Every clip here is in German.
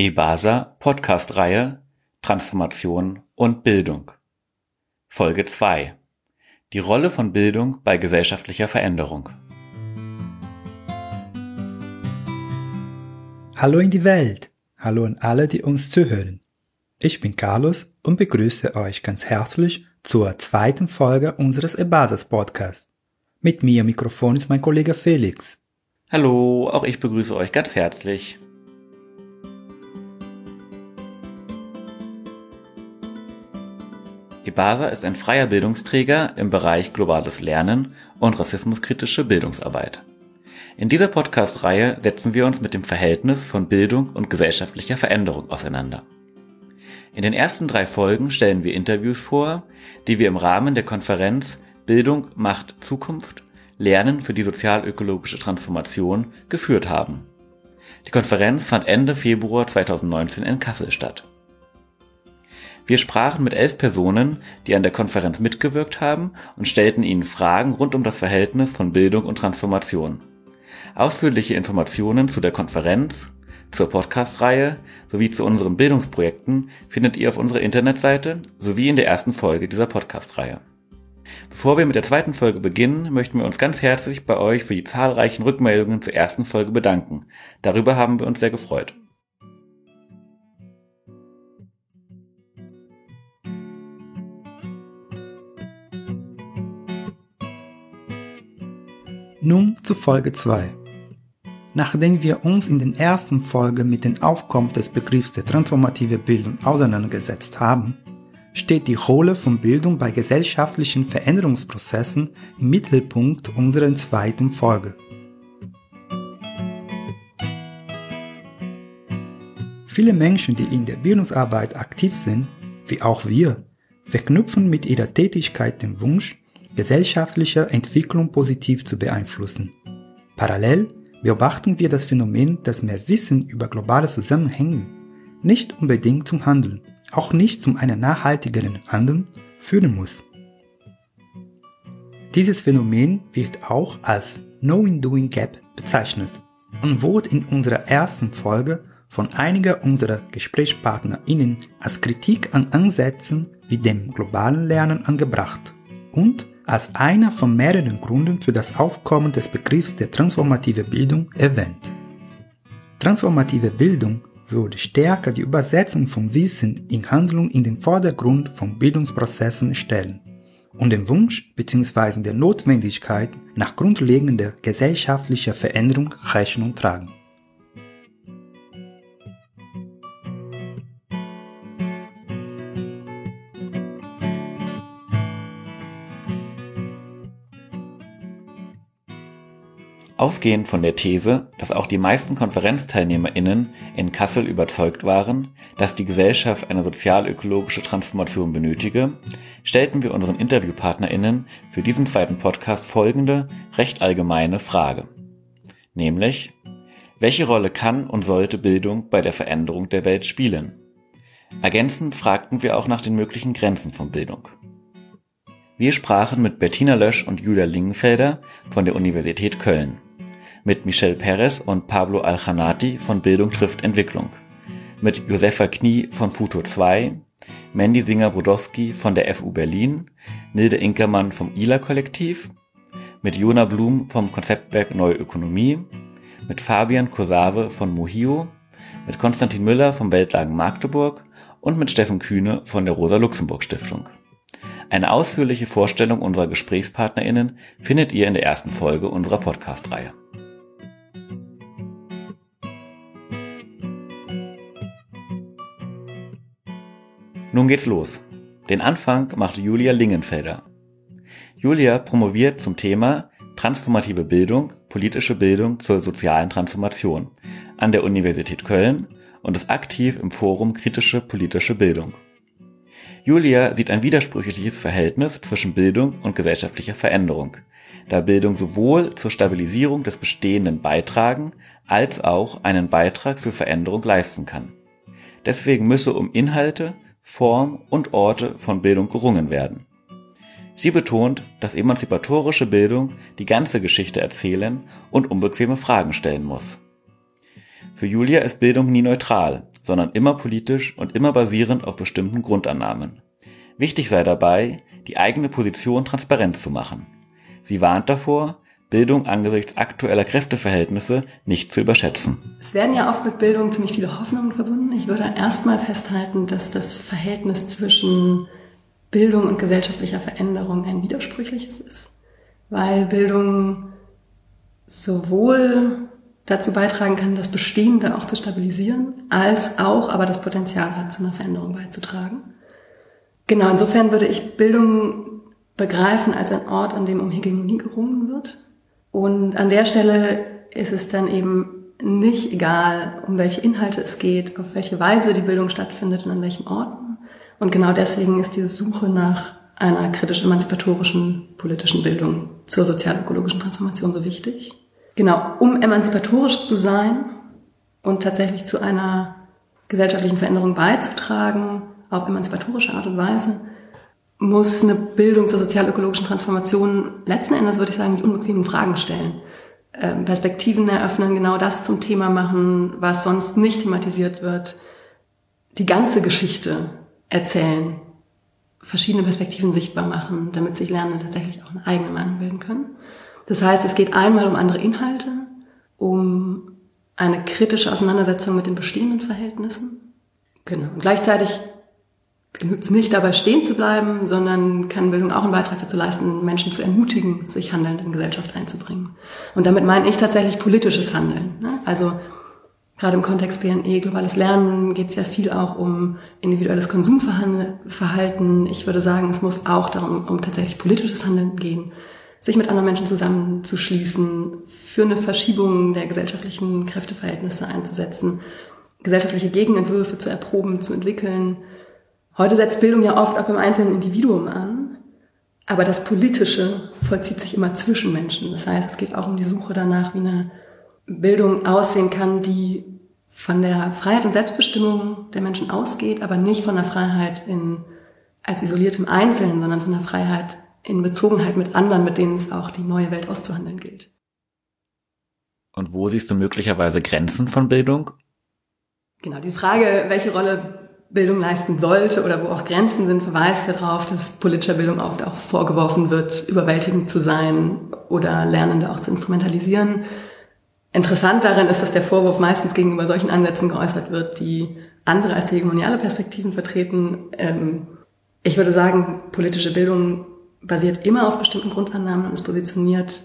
EBASA Podcast-Reihe Transformation und Bildung Folge 2 Die Rolle von Bildung bei gesellschaftlicher Veränderung Hallo in die Welt! Hallo an alle, die uns zuhören. Ich bin Carlos und begrüße euch ganz herzlich zur zweiten Folge unseres EBASAS Podcasts. Mit mir am Mikrofon ist mein Kollege Felix. Hallo, auch ich begrüße euch ganz herzlich. EBASA ist ein freier Bildungsträger im Bereich globales Lernen und rassismuskritische Bildungsarbeit. In dieser Podcast-Reihe setzen wir uns mit dem Verhältnis von Bildung und gesellschaftlicher Veränderung auseinander. In den ersten drei Folgen stellen wir Interviews vor, die wir im Rahmen der Konferenz Bildung macht Zukunft Lernen für die sozial-ökologische Transformation geführt haben. Die Konferenz fand Ende Februar 2019 in Kassel statt. Wir sprachen mit elf Personen, die an der Konferenz mitgewirkt haben und stellten ihnen Fragen rund um das Verhältnis von Bildung und Transformation. Ausführliche Informationen zu der Konferenz, zur Podcast-Reihe sowie zu unseren Bildungsprojekten findet ihr auf unserer Internetseite sowie in der ersten Folge dieser Podcast-Reihe. Bevor wir mit der zweiten Folge beginnen, möchten wir uns ganz herzlich bei euch für die zahlreichen Rückmeldungen zur ersten Folge bedanken. Darüber haben wir uns sehr gefreut. Nun zu Folge 2. Nachdem wir uns in den ersten Folgen mit dem Aufkommen des Begriffs der transformative Bildung auseinandergesetzt haben, steht die Rolle von Bildung bei gesellschaftlichen Veränderungsprozessen im Mittelpunkt unserer zweiten Folge. Viele Menschen, die in der Bildungsarbeit aktiv sind, wie auch wir, verknüpfen mit ihrer Tätigkeit den Wunsch, gesellschaftliche Entwicklung positiv zu beeinflussen. Parallel beobachten wir das Phänomen, dass mehr Wissen über globale Zusammenhänge nicht unbedingt zum Handeln, auch nicht zum einem nachhaltigeren Handeln führen muss. Dieses Phänomen wird auch als Knowing-Doing Gap bezeichnet und wurde in unserer ersten Folge von einiger unserer GesprächspartnerInnen als Kritik an Ansätzen wie dem globalen Lernen angebracht und als einer von mehreren Gründen für das Aufkommen des Begriffs der transformative Bildung erwähnt. Transformative Bildung würde stärker die Übersetzung von Wissen in Handlung in den Vordergrund von Bildungsprozessen stellen und dem Wunsch bzw. der Notwendigkeit nach grundlegender gesellschaftlicher Veränderung Rechnung tragen. Ausgehend von der These, dass auch die meisten KonferenzteilnehmerInnen in Kassel überzeugt waren, dass die Gesellschaft eine sozial-ökologische Transformation benötige, stellten wir unseren InterviewpartnerInnen für diesen zweiten Podcast folgende, recht allgemeine Frage. Nämlich, welche Rolle kann und sollte Bildung bei der Veränderung der Welt spielen? Ergänzend fragten wir auch nach den möglichen Grenzen von Bildung. Wir sprachen mit Bettina Lösch und Julia Lingenfelder von der Universität Köln mit Michel Perez und Pablo Aljanati von Bildung trifft Entwicklung, mit Josefa Knie von Futur 2, Mandy Singer-Brodowski von der FU Berlin, Nilde Inkermann vom ILA-Kollektiv, mit Jona Blum vom Konzeptwerk Neue Ökonomie, mit Fabian Kosave von Mohio, mit Konstantin Müller vom Weltlagen Magdeburg und mit Steffen Kühne von der Rosa-Luxemburg-Stiftung. Eine ausführliche Vorstellung unserer GesprächspartnerInnen findet ihr in der ersten Folge unserer Podcast-Reihe. Nun geht's los. Den Anfang macht Julia Lingenfelder. Julia promoviert zum Thema Transformative Bildung, politische Bildung zur sozialen Transformation an der Universität Köln und ist aktiv im Forum Kritische politische Bildung. Julia sieht ein widersprüchliches Verhältnis zwischen Bildung und gesellschaftlicher Veränderung, da Bildung sowohl zur Stabilisierung des Bestehenden beitragen als auch einen Beitrag für Veränderung leisten kann. Deswegen müsse um Inhalte Form und Orte von Bildung gerungen werden. Sie betont, dass emanzipatorische Bildung die ganze Geschichte erzählen und unbequeme Fragen stellen muss. Für Julia ist Bildung nie neutral, sondern immer politisch und immer basierend auf bestimmten Grundannahmen. Wichtig sei dabei, die eigene Position transparent zu machen. Sie warnt davor, Bildung angesichts aktueller Kräfteverhältnisse nicht zu überschätzen. Es werden ja oft mit Bildung ziemlich viele Hoffnungen verbunden. Ich würde erstmal festhalten, dass das Verhältnis zwischen Bildung und gesellschaftlicher Veränderung ein widersprüchliches ist, weil Bildung sowohl dazu beitragen kann, das Bestehende auch zu stabilisieren, als auch aber das Potenzial hat, zu einer Veränderung beizutragen. Genau, insofern würde ich Bildung begreifen als ein Ort, an dem um Hegemonie gerungen wird. Und an der Stelle ist es dann eben nicht egal, um welche Inhalte es geht, auf welche Weise die Bildung stattfindet und an welchen Orten. Und genau deswegen ist die Suche nach einer kritisch-emanzipatorischen politischen Bildung zur sozial-ökologischen Transformation so wichtig. Genau, um emanzipatorisch zu sein und tatsächlich zu einer gesellschaftlichen Veränderung beizutragen, auf emanzipatorische Art und Weise, muss eine Bildung zur sozial-ökologischen Transformation letzten Endes, würde ich sagen, die unbequemen Fragen stellen. Ähm, Perspektiven eröffnen, genau das zum Thema machen, was sonst nicht thematisiert wird. Die ganze Geschichte erzählen, verschiedene Perspektiven sichtbar machen, damit sich Lernende tatsächlich auch eine eigene Meinung bilden können. Das heißt, es geht einmal um andere Inhalte, um eine kritische Auseinandersetzung mit den bestehenden Verhältnissen. Genau. Und gleichzeitig genügt es nicht dabei stehen zu bleiben, sondern kann Bildung auch einen Beitrag dazu leisten, Menschen zu ermutigen, sich handelnd in Gesellschaft einzubringen. Und damit meine ich tatsächlich politisches Handeln. Ne? Also gerade im Kontext BNE, globales Lernen, geht es ja viel auch um individuelles Konsumverhalten. Ich würde sagen, es muss auch darum um tatsächlich politisches Handeln gehen, sich mit anderen Menschen zusammenzuschließen, für eine Verschiebung der gesellschaftlichen Kräfteverhältnisse einzusetzen, gesellschaftliche Gegenentwürfe zu erproben, zu entwickeln, Heute setzt Bildung ja oft auch beim einzelnen Individuum an, aber das Politische vollzieht sich immer zwischen Menschen. Das heißt, es geht auch um die Suche danach, wie eine Bildung aussehen kann, die von der Freiheit und Selbstbestimmung der Menschen ausgeht, aber nicht von der Freiheit in, als isoliertem Einzelnen, sondern von der Freiheit in Bezogenheit mit anderen, mit denen es auch die neue Welt auszuhandeln gilt. Und wo siehst du möglicherweise Grenzen von Bildung? Genau, die Frage, welche Rolle Bildung leisten sollte oder wo auch Grenzen sind, verweist ja darauf, dass politischer Bildung oft auch vorgeworfen wird, überwältigend zu sein oder Lernende auch zu instrumentalisieren. Interessant darin ist, dass der Vorwurf meistens gegenüber solchen Ansätzen geäußert wird, die andere als hegemoniale Perspektiven vertreten. Ähm, ich würde sagen, politische Bildung basiert immer auf bestimmten Grundannahmen und ist positioniert.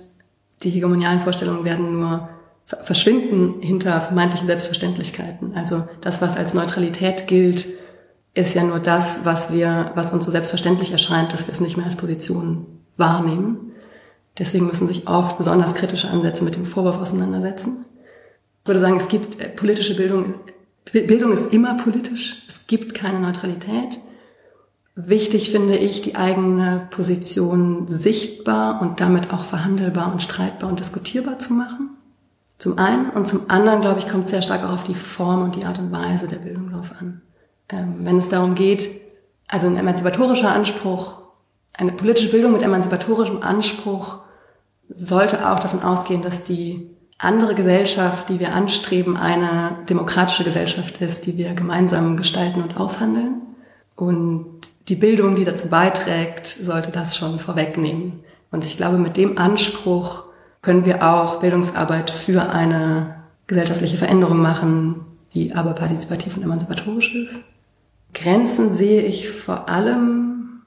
Die hegemonialen Vorstellungen werden nur verschwinden hinter vermeintlichen Selbstverständlichkeiten. Also das, was als Neutralität gilt, ist ja nur das, was wir, was uns so selbstverständlich erscheint, dass wir es nicht mehr als Position wahrnehmen. Deswegen müssen sich oft besonders kritische Ansätze mit dem Vorwurf auseinandersetzen. Ich würde sagen, es gibt äh, politische Bildung, Bildung ist immer politisch. Es gibt keine Neutralität. Wichtig finde ich, die eigene Position sichtbar und damit auch verhandelbar und streitbar und diskutierbar zu machen. Zum einen und zum anderen, glaube ich, kommt sehr stark auch auf die Form und die Art und Weise der Bildung drauf an. Ähm, wenn es darum geht, also ein emanzipatorischer Anspruch, eine politische Bildung mit emanzipatorischem Anspruch sollte auch davon ausgehen, dass die andere Gesellschaft, die wir anstreben, eine demokratische Gesellschaft ist, die wir gemeinsam gestalten und aushandeln. Und die Bildung, die dazu beiträgt, sollte das schon vorwegnehmen. Und ich glaube, mit dem Anspruch können wir auch Bildungsarbeit für eine gesellschaftliche Veränderung machen, die aber partizipativ und emanzipatorisch ist. Grenzen sehe ich vor allem,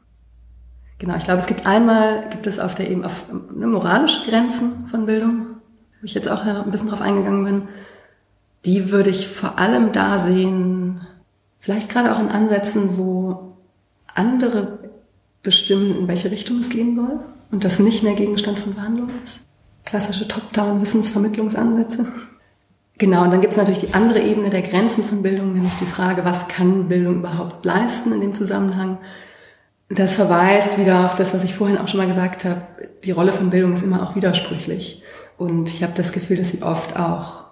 genau, ich glaube, es gibt einmal, gibt es auf der eben auf eine moralische Grenzen von Bildung, wo ich jetzt auch ein bisschen drauf eingegangen bin. Die würde ich vor allem da sehen, vielleicht gerade auch in Ansätzen, wo andere bestimmen, in welche Richtung es gehen soll und das nicht mehr Gegenstand von Verhandlungen ist klassische Top-Down-Wissensvermittlungsansätze. Genau, und dann gibt es natürlich die andere Ebene der Grenzen von Bildung, nämlich die Frage, was kann Bildung überhaupt leisten in dem Zusammenhang. Das verweist wieder auf das, was ich vorhin auch schon mal gesagt habe. Die Rolle von Bildung ist immer auch widersprüchlich. Und ich habe das Gefühl, dass sie oft auch,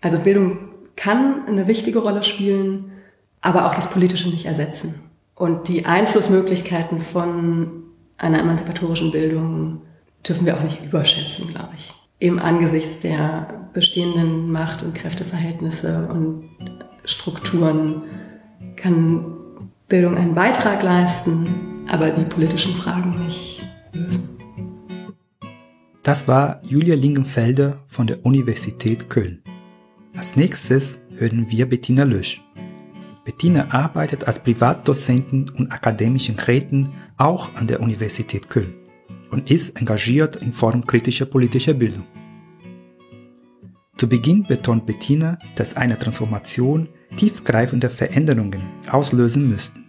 also Bildung kann eine wichtige Rolle spielen, aber auch das Politische nicht ersetzen. Und die Einflussmöglichkeiten von einer emanzipatorischen Bildung dürfen wir auch nicht überschätzen, glaube ich. eben angesichts der bestehenden Macht- und Kräfteverhältnisse und Strukturen kann Bildung einen Beitrag leisten, aber die politischen Fragen nicht lösen. Das war Julia Lingenfelder von der Universität Köln. Als nächstes hören wir Bettina Lösch. Bettina arbeitet als Privatdozentin und akademischen Räten auch an der Universität Köln und ist engagiert in Form kritischer politischer Bildung. Zu Beginn betont Bettina, dass eine Transformation tiefgreifende Veränderungen auslösen müssten.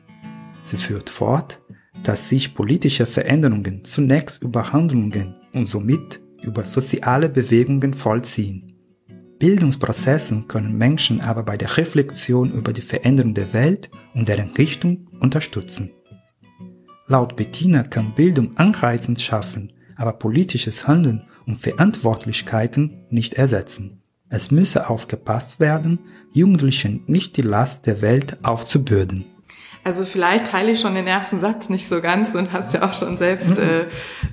Sie führt fort, dass sich politische Veränderungen zunächst über Handlungen und somit über soziale Bewegungen vollziehen. Bildungsprozessen können Menschen aber bei der Reflexion über die Veränderung der Welt und deren Richtung unterstützen. Laut Bettina kann Bildung anreizend schaffen, aber politisches Handeln und Verantwortlichkeiten nicht ersetzen. Es müsse aufgepasst werden, Jugendlichen nicht die Last der Welt aufzubürden. Also vielleicht teile ich schon den ersten Satz nicht so ganz und hast ja auch schon selbst äh,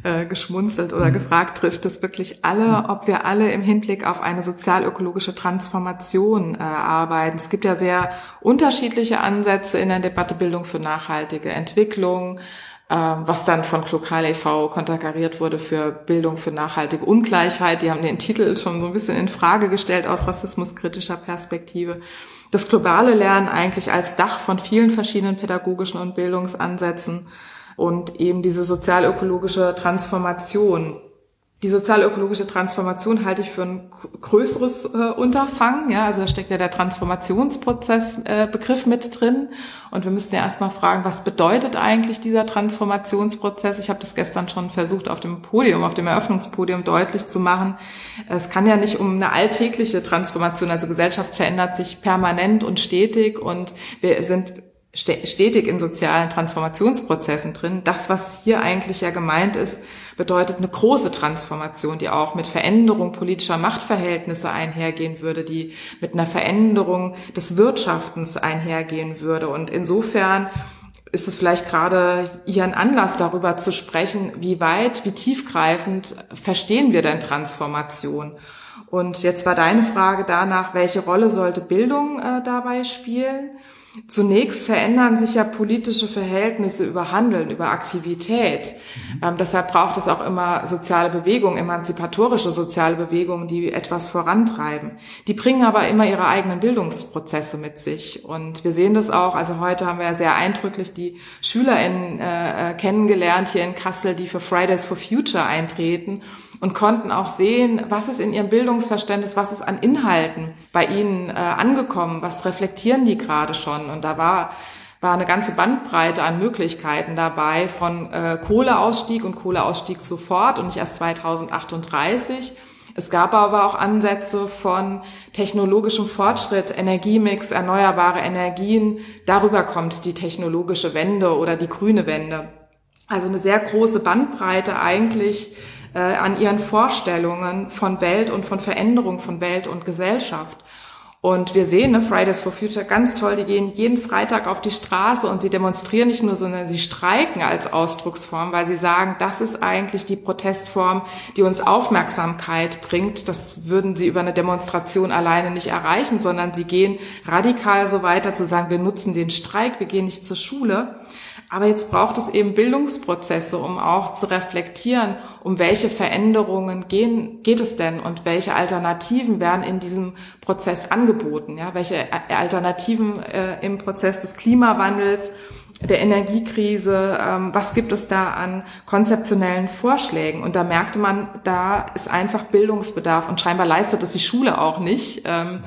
äh, geschmunzelt oder gefragt, trifft es wirklich alle, ob wir alle im Hinblick auf eine sozialökologische Transformation äh, arbeiten. Es gibt ja sehr unterschiedliche Ansätze in der Debatte Bildung für nachhaltige Entwicklung, was dann von Klokal e.V. konterkariert wurde für Bildung für nachhaltige Ungleichheit. Die haben den Titel schon so ein bisschen in Frage gestellt aus rassismuskritischer Perspektive das globale Lernen eigentlich als Dach von vielen verschiedenen pädagogischen und Bildungsansätzen und eben diese sozialökologische Transformation die sozial-ökologische Transformation halte ich für ein größeres äh, Unterfangen. Ja, also da steckt ja der Transformationsprozess äh, mit drin. Und wir müssen ja erstmal fragen, was bedeutet eigentlich dieser Transformationsprozess? Ich habe das gestern schon versucht, auf dem Podium, auf dem Eröffnungspodium deutlich zu machen. Es kann ja nicht um eine alltägliche Transformation, also Gesellschaft verändert sich permanent und stetig und wir sind stetig in sozialen Transformationsprozessen drin. Das, was hier eigentlich ja gemeint ist, bedeutet eine große Transformation, die auch mit Veränderung politischer Machtverhältnisse einhergehen würde, die mit einer Veränderung des Wirtschaftens einhergehen würde. Und insofern ist es vielleicht gerade hier ein Anlass darüber zu sprechen, wie weit, wie tiefgreifend verstehen wir denn Transformation? Und jetzt war deine Frage danach, welche Rolle sollte Bildung äh, dabei spielen? Zunächst verändern sich ja politische Verhältnisse über Handeln, über Aktivität. Mhm. Ähm, deshalb braucht es auch immer soziale Bewegungen, emanzipatorische soziale Bewegungen, die etwas vorantreiben. Die bringen aber immer ihre eigenen Bildungsprozesse mit sich. Und wir sehen das auch, also heute haben wir ja sehr eindrücklich die SchülerInnen äh, äh kennengelernt hier in Kassel, die für Fridays for Future eintreten und konnten auch sehen, was ist in ihrem Bildungsverständnis, was ist an Inhalten bei ihnen äh, angekommen, was reflektieren die gerade schon. Und da war war eine ganze Bandbreite an Möglichkeiten dabei von äh, Kohleausstieg und Kohleausstieg sofort und nicht erst 2038. Es gab aber auch Ansätze von technologischem Fortschritt, Energiemix, erneuerbare Energien. Darüber kommt die technologische Wende oder die grüne Wende. Also eine sehr große Bandbreite eigentlich äh, an ihren Vorstellungen von Welt und von Veränderung von Welt und Gesellschaft. Und wir sehen, ne, Fridays for Future ganz toll, die gehen jeden Freitag auf die Straße und sie demonstrieren nicht nur, sondern sie streiken als Ausdrucksform, weil sie sagen, das ist eigentlich die Protestform, die uns Aufmerksamkeit bringt. Das würden sie über eine Demonstration alleine nicht erreichen, sondern sie gehen radikal so weiter zu sagen, wir nutzen den Streik, wir gehen nicht zur Schule. Aber jetzt braucht es eben Bildungsprozesse, um auch zu reflektieren, um welche Veränderungen gehen, geht es denn und welche Alternativen werden in diesem Prozess angeboten, ja, welche Alternativen äh, im Prozess des Klimawandels, der Energiekrise, ähm, was gibt es da an konzeptionellen Vorschlägen? Und da merkte man, da ist einfach Bildungsbedarf und scheinbar leistet es die Schule auch nicht, ähm,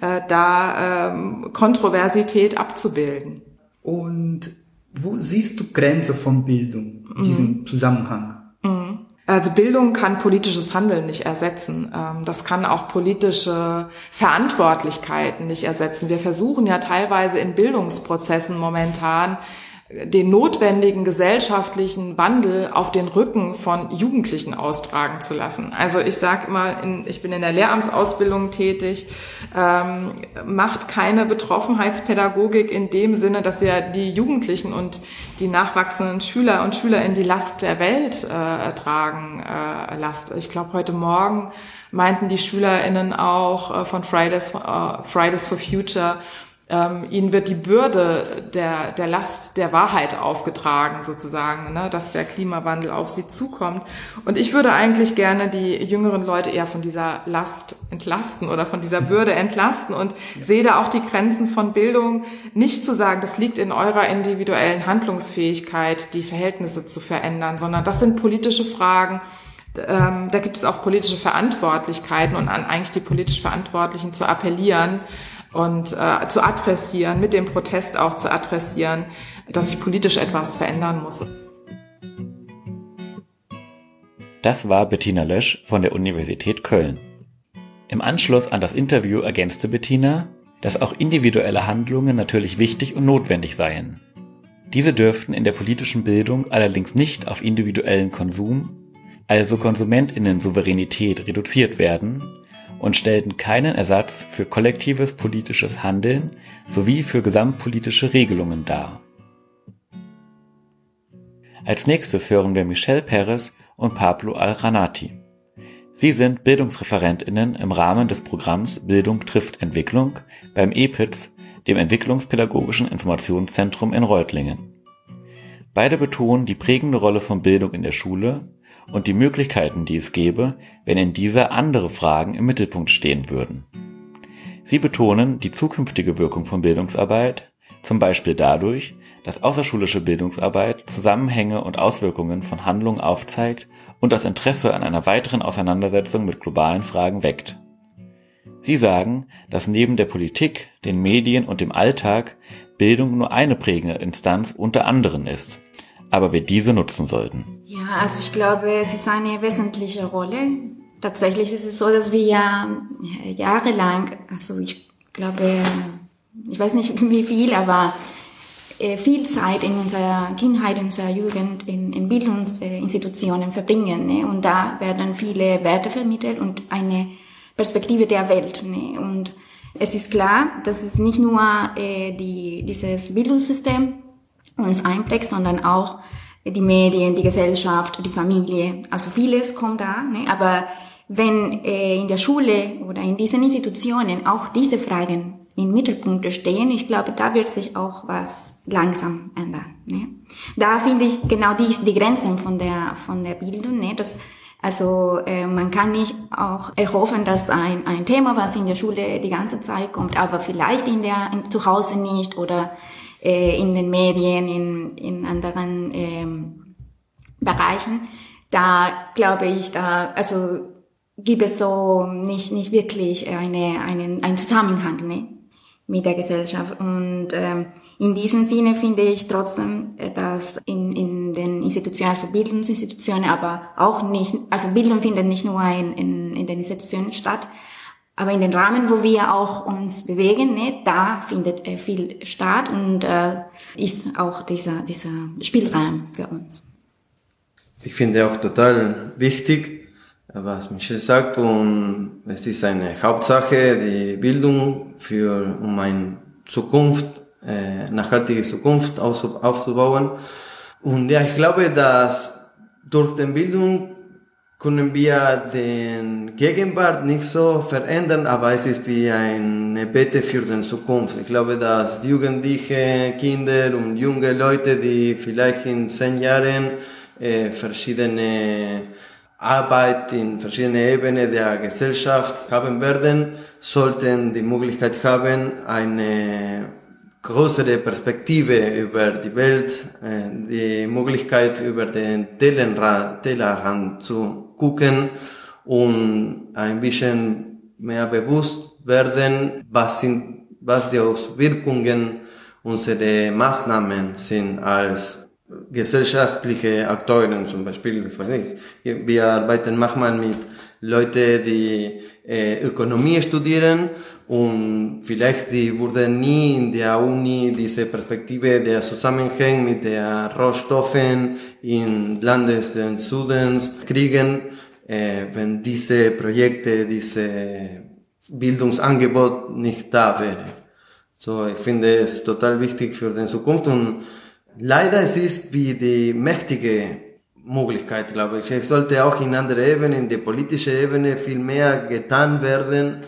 äh, da ähm, Kontroversität abzubilden. Und wo siehst du Grenze von Bildung in diesem mhm. Zusammenhang? Mhm. Also Bildung kann politisches Handeln nicht ersetzen. Ähm, das kann auch politische Verantwortlichkeiten nicht ersetzen. Wir versuchen ja teilweise in Bildungsprozessen momentan den notwendigen gesellschaftlichen Wandel auf den Rücken von Jugendlichen austragen zu lassen. Also ich sage immer, in, ich bin in der Lehramtsausbildung tätig, ähm, macht keine Betroffenheitspädagogik in dem Sinne, dass ihr die Jugendlichen und die nachwachsenden Schüler und Schüler in die Last der Welt äh, tragen äh, lasst. Ich glaube, heute Morgen meinten die SchülerInnen auch äh, von Fridays, äh, Fridays for Future, ähm, ihnen wird die Bürde der, der Last der Wahrheit aufgetragen, sozusagen, ne, dass der Klimawandel auf sie zukommt. Und ich würde eigentlich gerne die jüngeren Leute eher von dieser Last entlasten oder von dieser Bürde entlasten und ja. sehe da auch die Grenzen von Bildung, nicht zu sagen, das liegt in eurer individuellen Handlungsfähigkeit, die Verhältnisse zu verändern, sondern das sind politische Fragen, ähm, da gibt es auch politische Verantwortlichkeiten und an eigentlich die politisch Verantwortlichen zu appellieren, und äh, zu adressieren, mit dem Protest auch zu adressieren, dass sich politisch etwas verändern muss. Das war Bettina Lösch von der Universität Köln. Im Anschluss an das Interview ergänzte Bettina, dass auch individuelle Handlungen natürlich wichtig und notwendig seien. Diese dürften in der politischen Bildung allerdings nicht auf individuellen Konsum, also Konsumentinnen Souveränität reduziert werden, und stellten keinen Ersatz für kollektives politisches Handeln sowie für gesamtpolitische Regelungen dar. Als nächstes hören wir Michelle Perez und Pablo Al-Ranati. Sie sind Bildungsreferentinnen im Rahmen des Programms Bildung trifft Entwicklung beim EPITS, dem Entwicklungspädagogischen Informationszentrum in Reutlingen. Beide betonen die prägende Rolle von Bildung in der Schule und die Möglichkeiten, die es gäbe, wenn in dieser andere Fragen im Mittelpunkt stehen würden. Sie betonen die zukünftige Wirkung von Bildungsarbeit, zum Beispiel dadurch, dass außerschulische Bildungsarbeit Zusammenhänge und Auswirkungen von Handlungen aufzeigt und das Interesse an einer weiteren Auseinandersetzung mit globalen Fragen weckt. Sie sagen, dass neben der Politik, den Medien und dem Alltag Bildung nur eine prägende Instanz unter anderen ist aber wir diese nutzen sollten. Ja, also ich glaube, es ist eine wesentliche Rolle. Tatsächlich ist es so, dass wir ja jahrelang, also ich glaube, ich weiß nicht wie viel, aber äh, viel Zeit in unserer Kindheit, in unserer Jugend in, in Bildungsinstitutionen verbringen. Ne? Und da werden viele Werte vermittelt und eine Perspektive der Welt. Ne? Und es ist klar, dass es nicht nur äh, die, dieses Bildungssystem uns einprägt, sondern auch die Medien, die Gesellschaft, die Familie. Also vieles kommt da, ne? aber wenn äh, in der Schule oder in diesen Institutionen auch diese Fragen im Mittelpunkt stehen, ich glaube, da wird sich auch was langsam ändern. Ne? Da finde ich genau die, die Grenzen von der, von der Bildung, ne? dass also äh, man kann nicht auch erhoffen, dass ein, ein Thema, was in der Schule die ganze Zeit kommt, aber vielleicht in der in, zu Hause nicht oder äh, in den Medien, in, in anderen ähm, Bereichen. Da glaube ich, da also gibt es so nicht nicht wirklich eine einen einen Zusammenhang ne, mit der Gesellschaft und ähm, in diesem Sinne finde ich trotzdem, äh, dass in, in den Institutionen, also Bildungsinstitutionen, aber auch nicht, also Bildung findet nicht nur in, in, in den Institutionen statt, aber in den Rahmen, wo wir auch uns bewegen, ne, da findet äh, viel statt und äh, ist auch dieser, dieser Spielraum für uns. Ich finde auch total wichtig, was Michel sagt, und es ist eine Hauptsache, die Bildung für, um eine Zukunft, äh, nachhaltige Zukunft aufzubauen. Und ja, ich glaube, dass durch die Bildung können wir den Gegenwart nicht so verändern, aber es ist wie eine Bette für die Zukunft. Ich glaube, dass Jugendliche, Kinder und junge Leute, die vielleicht in zehn Jahren äh, verschiedene Arbeit in verschiedenen Ebenen der Gesellschaft haben werden, sollten die Möglichkeit haben, eine größere Perspektive über die Welt, äh, die Möglichkeit über den Tellerrand zu gucken und ein bisschen mehr bewusst werden, was sind, was die Auswirkungen unserer Maßnahmen sind als gesellschaftliche Akteuren zum Beispiel. Ich weiß nicht, wir arbeiten manchmal mit Leuten, die äh, Ökonomie studieren und vielleicht die wurden nie in der Uni diese Perspektive der Zusammenhang mit der Rohstoffen in Landes des Südens kriegen, äh, wenn diese Projekte, diese Bildungsangebot nicht da wäre. So, ich finde es total wichtig für die Zukunft und leider es ist wie die mächtige Möglichkeit, glaube ich. Es sollte auch in andere Ebenen, in der politischen Ebene viel mehr getan werden.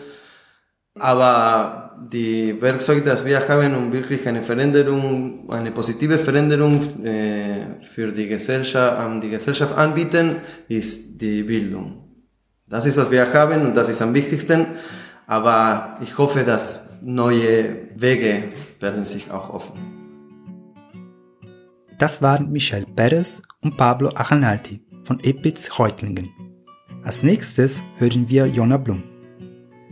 Aber die Werkzeuge, das wir haben, um wirklich eine Veränderung, eine positive Veränderung äh, für die Gesellschaft, an die Gesellschaft anbieten, ist die Bildung. Das ist, was wir haben und das ist am wichtigsten. Aber ich hoffe, dass neue Wege werden sich auch offen. Das waren Michel Perez und Pablo Achanalti von Epitz Reutlingen. Als nächstes hören wir Jona Blum.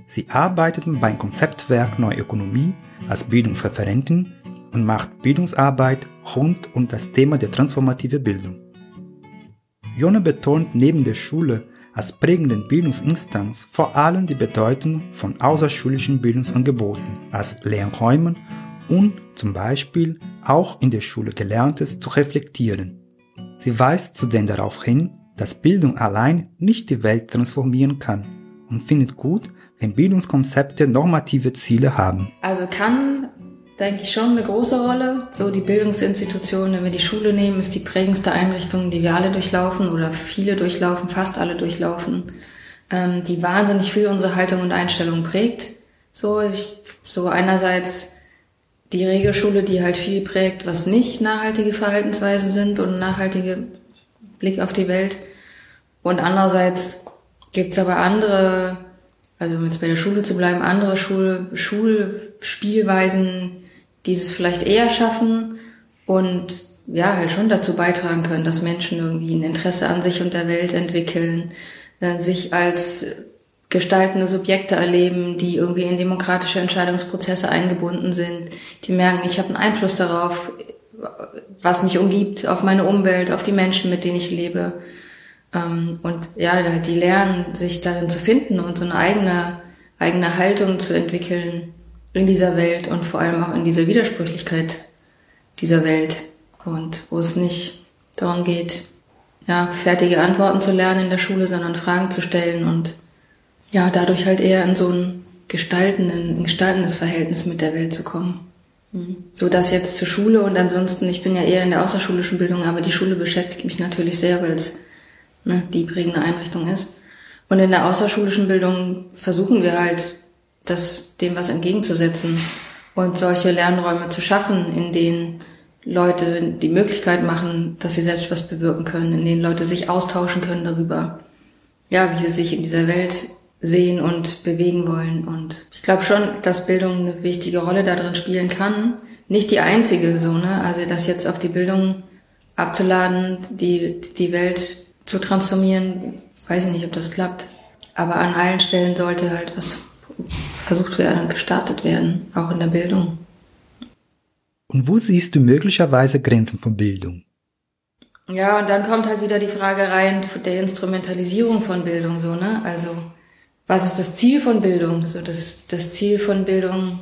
Sie arbeiteten beim Konzeptwerk Neue Ökonomie als Bildungsreferentin und macht Bildungsarbeit rund um das Thema der transformative Bildung. Jona betont neben der Schule als prägenden Bildungsinstanz vor allem die Bedeutung von außerschulischen Bildungsangeboten als Lernräumen und zum Beispiel auch in der Schule Gelerntes zu reflektieren. Sie weist zudem darauf hin, dass Bildung allein nicht die Welt transformieren kann und findet gut, wenn Bildungskonzepte normative Ziele haben. Also kann, denke ich, schon eine große Rolle. So die Bildungsinstitution, wenn wir die Schule nehmen, ist die prägendste Einrichtung, die wir alle durchlaufen oder viele durchlaufen, fast alle durchlaufen, ähm, die wahnsinnig viel unsere Haltung und Einstellung prägt. So, ich, so einerseits die Regelschule, die halt viel prägt, was nicht nachhaltige Verhaltensweisen sind und nachhaltige Blick auf die Welt. Und andererseits gibt's aber andere, also um jetzt bei der Schule zu bleiben, andere Schule, Schulspielweisen, die es vielleicht eher schaffen und ja, halt schon dazu beitragen können, dass Menschen irgendwie ein Interesse an sich und der Welt entwickeln, äh, sich als gestaltende Subjekte erleben, die irgendwie in demokratische Entscheidungsprozesse eingebunden sind, die merken, ich habe einen Einfluss darauf, was mich umgibt, auf meine Umwelt, auf die Menschen, mit denen ich lebe. Ähm, und ja, die lernen, sich darin zu finden und so eine eigene, eigene Haltung zu entwickeln in dieser Welt und vor allem auch in dieser Widersprüchlichkeit dieser Welt. Und wo es nicht darum geht, ja, fertige Antworten zu lernen in der Schule, sondern Fragen zu stellen und ja, dadurch halt eher in so ein gestaltenden, ein gestaltendes Verhältnis mit der Welt zu kommen. Mhm. So dass jetzt zur Schule und ansonsten, ich bin ja eher in der außerschulischen Bildung, aber die Schule beschäftigt mich natürlich sehr, weil es ne, die prägende Einrichtung ist. Und in der außerschulischen Bildung versuchen wir halt, das dem was entgegenzusetzen und solche Lernräume zu schaffen, in denen Leute die Möglichkeit machen, dass sie selbst was bewirken können, in denen Leute sich austauschen können darüber, ja, wie sie sich in dieser Welt sehen und bewegen wollen. Und ich glaube schon, dass Bildung eine wichtige Rolle darin spielen kann. Nicht die einzige, so, ne? Also das jetzt auf die Bildung abzuladen, die, die Welt zu transformieren, weiß ich nicht, ob das klappt. Aber an allen Stellen sollte halt was versucht werden und gestartet werden, auch in der Bildung. Und wo siehst du möglicherweise Grenzen von Bildung? Ja, und dann kommt halt wieder die Frage rein der Instrumentalisierung von Bildung, so, ne? Also, was ist das Ziel von Bildung? So das, das Ziel von Bildung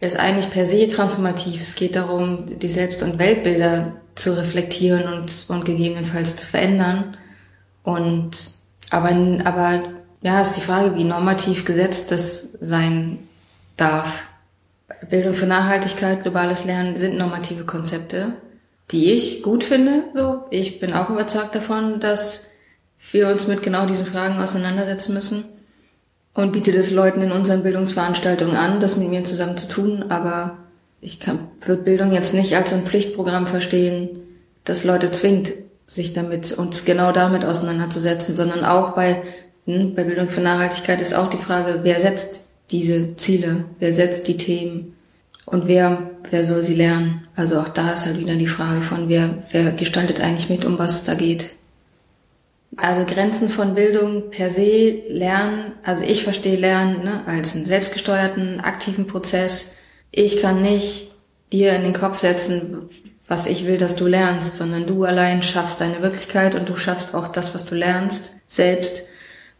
ist eigentlich per se transformativ. Es geht darum, die Selbst- und Weltbilder zu reflektieren und, und gegebenenfalls zu verändern. Und aber, aber ja, ist die Frage, wie normativ gesetzt das sein darf. Bildung für Nachhaltigkeit, globales Lernen sind normative Konzepte, die ich gut finde. So, ich bin auch überzeugt davon, dass wir uns mit genau diesen Fragen auseinandersetzen müssen und biete das Leuten in unseren Bildungsveranstaltungen an, das mit mir zusammen zu tun, aber ich würde Bildung jetzt nicht als ein Pflichtprogramm verstehen, das Leute zwingt, sich damit, uns genau damit auseinanderzusetzen, sondern auch bei, hm, bei Bildung für Nachhaltigkeit ist auch die Frage, wer setzt diese Ziele, wer setzt die Themen und wer, wer soll sie lernen? Also auch da ist halt wieder die Frage von, wer, wer gestaltet eigentlich mit, um was es da geht. Also Grenzen von Bildung per se, Lernen, also ich verstehe Lernen ne, als einen selbstgesteuerten, aktiven Prozess. Ich kann nicht dir in den Kopf setzen, was ich will, dass du lernst, sondern du allein schaffst deine Wirklichkeit und du schaffst auch das, was du lernst, selbst.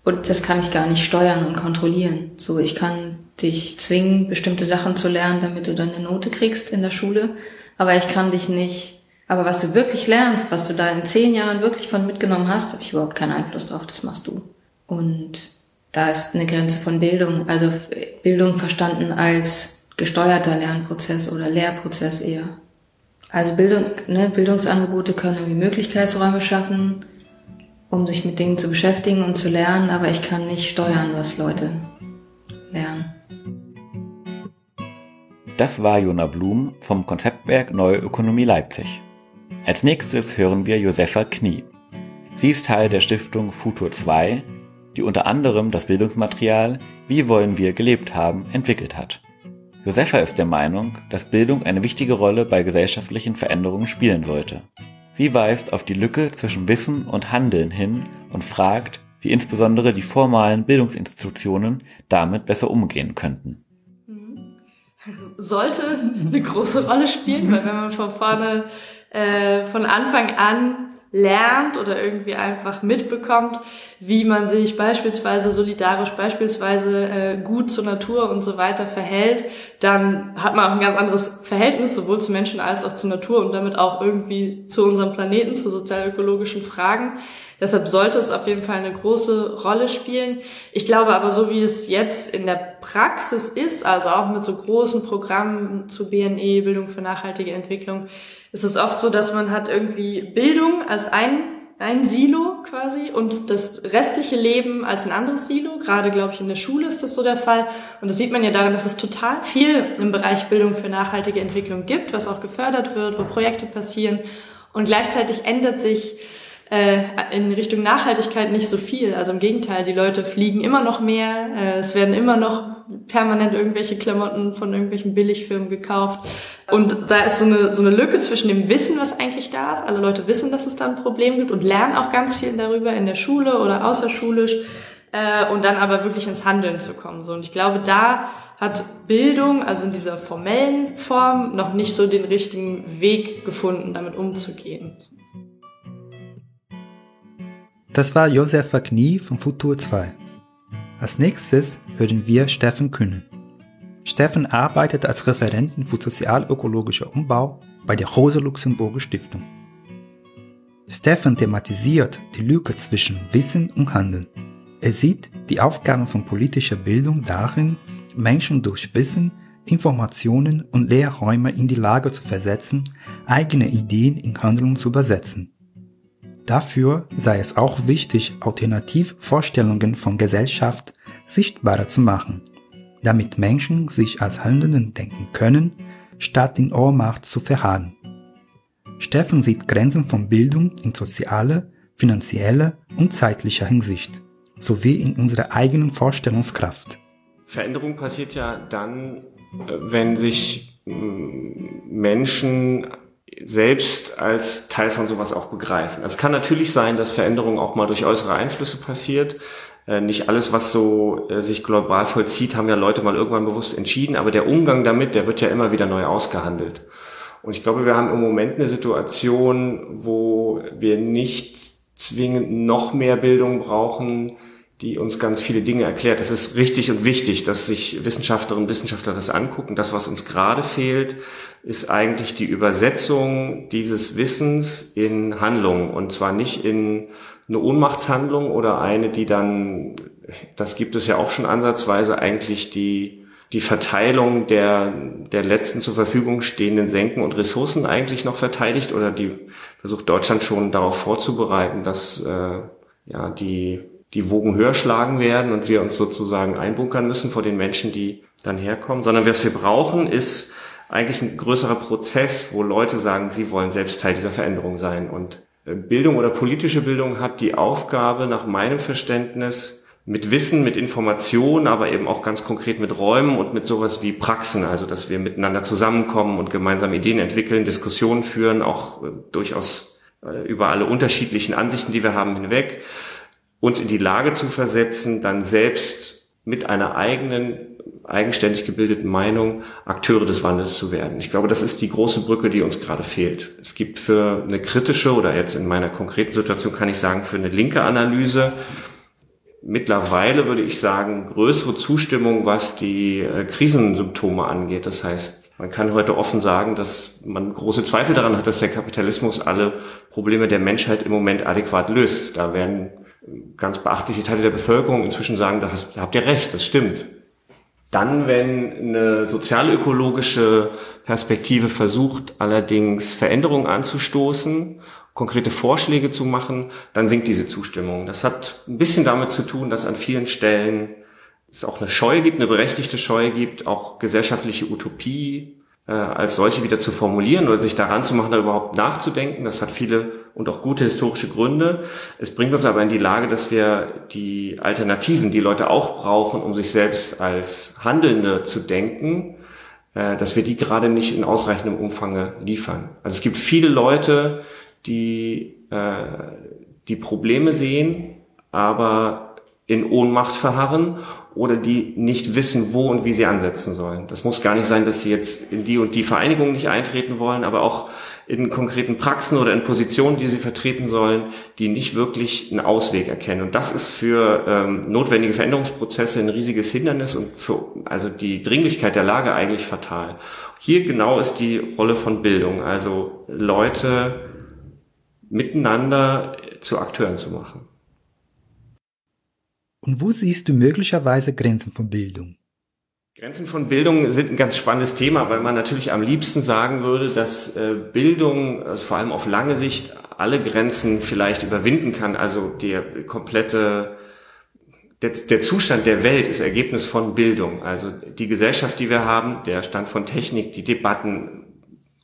Und das kann ich gar nicht steuern und kontrollieren. So, ich kann dich zwingen, bestimmte Sachen zu lernen, damit du dann eine Note kriegst in der Schule. Aber ich kann dich nicht, aber was du wirklich lernst, was du da in zehn Jahren wirklich von mitgenommen hast, habe ich überhaupt keinen Einfluss drauf, das machst du. Und da ist eine Grenze von Bildung, also Bildung verstanden als gesteuerter Lernprozess oder Lehrprozess eher. Also Bildung, ne, Bildungsangebote können irgendwie Möglichkeitsräume schaffen, um sich mit Dingen zu beschäftigen und zu lernen, aber ich kann nicht steuern, was Leute lernen. Das war Jona Blum vom Konzeptwerk Neue Ökonomie Leipzig. Als nächstes hören wir Josefa Knie. Sie ist Teil der Stiftung Futur 2, die unter anderem das Bildungsmaterial Wie wollen wir gelebt haben entwickelt hat. Josefa ist der Meinung, dass Bildung eine wichtige Rolle bei gesellschaftlichen Veränderungen spielen sollte. Sie weist auf die Lücke zwischen Wissen und Handeln hin und fragt, wie insbesondere die formalen Bildungsinstitutionen damit besser umgehen könnten. Sollte eine große Rolle spielen, weil wenn man von vorne, äh, von Anfang an lernt oder irgendwie einfach mitbekommt, wie man sich beispielsweise solidarisch, beispielsweise äh, gut zur Natur und so weiter verhält, dann hat man auch ein ganz anderes Verhältnis sowohl zu Menschen als auch zur Natur und damit auch irgendwie zu unserem Planeten, zu sozialökologischen Fragen. Deshalb sollte es auf jeden Fall eine große Rolle spielen. Ich glaube aber, so wie es jetzt in der Praxis ist, also auch mit so großen Programmen zu BNE, Bildung für nachhaltige Entwicklung, ist es oft so, dass man hat irgendwie Bildung als ein ein Silo quasi und das restliche Leben als ein anderes Silo. Gerade, glaube ich, in der Schule ist das so der Fall. Und das sieht man ja daran, dass es total viel im Bereich Bildung für nachhaltige Entwicklung gibt, was auch gefördert wird, wo Projekte passieren. Und gleichzeitig ändert sich äh, in Richtung Nachhaltigkeit nicht so viel. Also im Gegenteil, die Leute fliegen immer noch mehr, äh, es werden immer noch permanent irgendwelche Klamotten von irgendwelchen Billigfirmen gekauft. Und da ist so eine, so eine Lücke zwischen dem Wissen, was eigentlich da ist. Alle Leute wissen, dass es da ein Problem gibt und lernen auch ganz viel darüber in der Schule oder außerschulisch. Äh, und dann aber wirklich ins Handeln zu kommen. Und ich glaube, da hat Bildung, also in dieser formellen Form, noch nicht so den richtigen Weg gefunden, damit umzugehen. Das war Josefa Knie von Futur 2. Als nächstes hören wir Steffen Kühnen. Steffen arbeitet als Referenten für sozialökologischer Umbau bei der Rosa-Luxemburger Stiftung. Steffen thematisiert die Lücke zwischen Wissen und Handeln. Er sieht die Aufgaben von politischer Bildung darin, Menschen durch Wissen, Informationen und Lehrräume in die Lage zu versetzen, eigene Ideen in Handlungen zu übersetzen. Dafür sei es auch wichtig, Alternativvorstellungen von Gesellschaft sichtbarer zu machen, damit Menschen sich als Handelnden denken können, statt in Ohrmacht zu verharren. Steffen sieht Grenzen von Bildung in sozialer, finanzieller und zeitlicher Hinsicht, sowie in unserer eigenen Vorstellungskraft. Veränderung passiert ja dann, äh, wenn sich Menschen selbst als Teil von sowas auch begreifen. Es kann natürlich sein, dass Veränderung auch mal durch äußere Einflüsse passiert. Äh, nicht alles, was so äh, sich global vollzieht, haben ja Leute mal irgendwann bewusst entschieden, aber der Umgang damit, der wird ja immer wieder neu ausgehandelt. Und ich glaube, wir haben im Moment eine Situation, wo wir nicht zwingend noch mehr Bildung brauchen, die uns ganz viele Dinge erklärt. Es ist richtig und wichtig, dass sich Wissenschaftlerinnen und Wissenschaftler das angucken. Das, was uns gerade fehlt, ist eigentlich die Übersetzung dieses Wissens in Handlung. Und zwar nicht in eine Ohnmachtshandlung oder eine, die dann, das gibt es ja auch schon ansatzweise, eigentlich die, die Verteilung der, der letzten zur Verfügung stehenden Senken und Ressourcen eigentlich noch verteidigt oder die versucht Deutschland schon darauf vorzubereiten, dass äh, ja die die Wogen höher schlagen werden und wir uns sozusagen einbunkern müssen vor den Menschen, die dann herkommen, sondern was wir brauchen, ist eigentlich ein größerer Prozess, wo Leute sagen, sie wollen selbst Teil dieser Veränderung sein. Und äh, Bildung oder politische Bildung hat die Aufgabe, nach meinem Verständnis, mit Wissen, mit Information, aber eben auch ganz konkret mit Räumen und mit sowas wie Praxen, also dass wir miteinander zusammenkommen und gemeinsam Ideen entwickeln, Diskussionen führen, auch äh, durchaus äh, über alle unterschiedlichen Ansichten, die wir haben, hinweg uns in die Lage zu versetzen, dann selbst mit einer eigenen eigenständig gebildeten Meinung Akteure des Wandels zu werden. Ich glaube, das ist die große Brücke, die uns gerade fehlt. Es gibt für eine kritische oder jetzt in meiner konkreten Situation kann ich sagen, für eine linke Analyse mittlerweile würde ich sagen, größere Zustimmung, was die äh, Krisensymptome angeht. Das heißt, man kann heute offen sagen, dass man große Zweifel daran hat, dass der Kapitalismus alle Probleme der Menschheit im Moment adäquat löst. Da werden ganz beachtliche Teile der Bevölkerung inzwischen sagen, da, hast, da habt ihr recht, das stimmt. Dann, wenn eine sozialökologische Perspektive versucht, allerdings Veränderungen anzustoßen, konkrete Vorschläge zu machen, dann sinkt diese Zustimmung. Das hat ein bisschen damit zu tun, dass an vielen Stellen es auch eine Scheu gibt, eine berechtigte Scheu gibt, auch gesellschaftliche Utopie äh, als solche wieder zu formulieren oder sich daran zu machen, da überhaupt nachzudenken. Das hat viele und auch gute historische Gründe. Es bringt uns aber in die Lage, dass wir die Alternativen, die Leute auch brauchen, um sich selbst als Handelnde zu denken, äh, dass wir die gerade nicht in ausreichendem Umfang liefern. Also es gibt viele Leute, die äh, die Probleme sehen, aber in Ohnmacht verharren oder die nicht wissen, wo und wie sie ansetzen sollen. Das muss gar nicht sein, dass sie jetzt in die und die Vereinigung nicht eintreten wollen, aber auch in konkreten Praxen oder in Positionen, die sie vertreten sollen, die nicht wirklich einen Ausweg erkennen. Und das ist für ähm, notwendige Veränderungsprozesse ein riesiges Hindernis und für also die Dringlichkeit der Lage eigentlich fatal. Hier genau ist die Rolle von Bildung, also Leute miteinander zu Akteuren zu machen. Und wo siehst du möglicherweise Grenzen von Bildung? Grenzen von Bildung sind ein ganz spannendes Thema, weil man natürlich am liebsten sagen würde, dass äh, Bildung also vor allem auf lange Sicht alle Grenzen vielleicht überwinden kann. Also der komplette der, der Zustand der Welt ist Ergebnis von Bildung. Also die Gesellschaft, die wir haben, der Stand von Technik, die Debatten,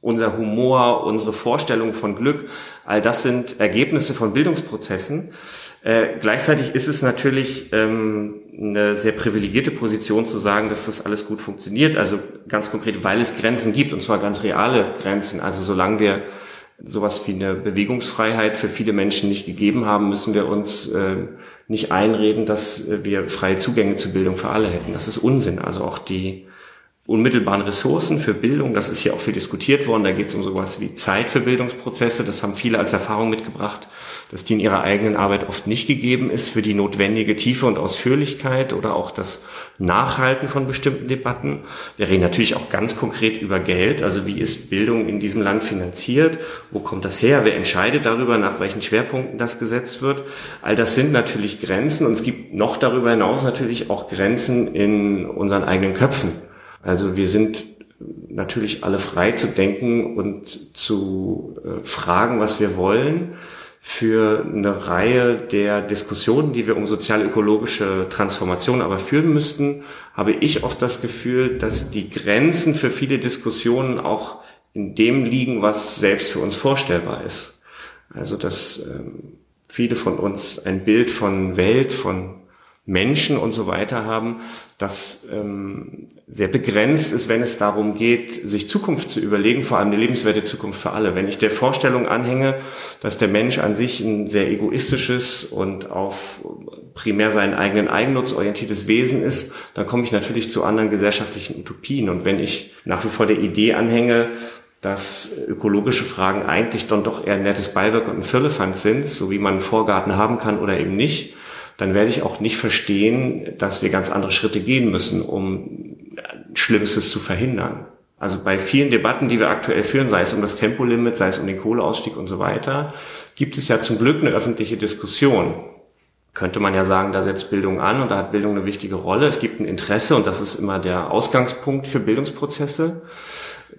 unser Humor, unsere Vorstellung von Glück, all das sind Ergebnisse von Bildungsprozessen. Äh, gleichzeitig ist es natürlich ähm, eine sehr privilegierte Position zu sagen, dass das alles gut funktioniert. Also ganz konkret, weil es Grenzen gibt und zwar ganz reale Grenzen. Also solange wir sowas wie eine Bewegungsfreiheit für viele Menschen nicht gegeben haben, müssen wir uns äh, nicht einreden, dass wir freie Zugänge zu Bildung für alle hätten. Das ist Unsinn. Also auch die unmittelbaren Ressourcen für Bildung, das ist hier auch viel diskutiert worden, da geht es um sowas wie Zeit für Bildungsprozesse, das haben viele als Erfahrung mitgebracht, dass die in ihrer eigenen Arbeit oft nicht gegeben ist für die notwendige Tiefe und Ausführlichkeit oder auch das Nachhalten von bestimmten Debatten. Wir reden natürlich auch ganz konkret über Geld, also wie ist Bildung in diesem Land finanziert, wo kommt das her, wer entscheidet darüber, nach welchen Schwerpunkten das gesetzt wird. All das sind natürlich Grenzen und es gibt noch darüber hinaus natürlich auch Grenzen in unseren eigenen Köpfen. Also wir sind natürlich alle frei zu denken und zu äh, fragen, was wir wollen für eine Reihe der Diskussionen, die wir um sozial-ökologische Transformation aber führen müssten, habe ich oft das Gefühl, dass die Grenzen für viele Diskussionen auch in dem liegen, was selbst für uns vorstellbar ist. Also dass ähm, viele von uns ein Bild von Welt, von Menschen und so weiter haben, das ähm, sehr begrenzt ist, wenn es darum geht, sich Zukunft zu überlegen, vor allem eine lebenswerte Zukunft für alle. Wenn ich der Vorstellung anhänge, dass der Mensch an sich ein sehr egoistisches und auf primär seinen eigenen Eigennutz orientiertes Wesen ist, dann komme ich natürlich zu anderen gesellschaftlichen Utopien. Und wenn ich nach wie vor der Idee anhänge, dass ökologische Fragen eigentlich dann doch eher ein nettes Beiwerk und ein Firlefanz sind, so wie man einen Vorgarten haben kann oder eben nicht, dann werde ich auch nicht verstehen, dass wir ganz andere Schritte gehen müssen, um Schlimmstes zu verhindern. Also bei vielen Debatten, die wir aktuell führen, sei es um das Tempolimit, sei es um den Kohleausstieg und so weiter, gibt es ja zum Glück eine öffentliche Diskussion. Könnte man ja sagen, da setzt Bildung an und da hat Bildung eine wichtige Rolle. Es gibt ein Interesse und das ist immer der Ausgangspunkt für Bildungsprozesse.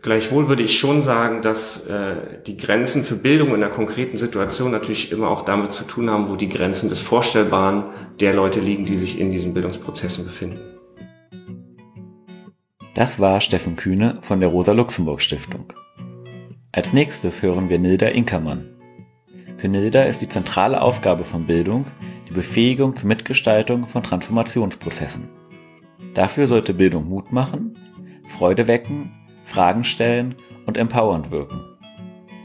Gleichwohl würde ich schon sagen, dass äh, die Grenzen für Bildung in der konkreten Situation natürlich immer auch damit zu tun haben, wo die Grenzen des Vorstellbaren der Leute liegen, die sich in diesen Bildungsprozessen befinden. Das war Steffen Kühne von der Rosa-Luxemburg-Stiftung. Als nächstes hören wir Nilda Inkermann. Für Nilda ist die zentrale Aufgabe von Bildung die Befähigung zur Mitgestaltung von Transformationsprozessen. Dafür sollte Bildung Mut machen, Freude wecken Fragen stellen und empowernd wirken.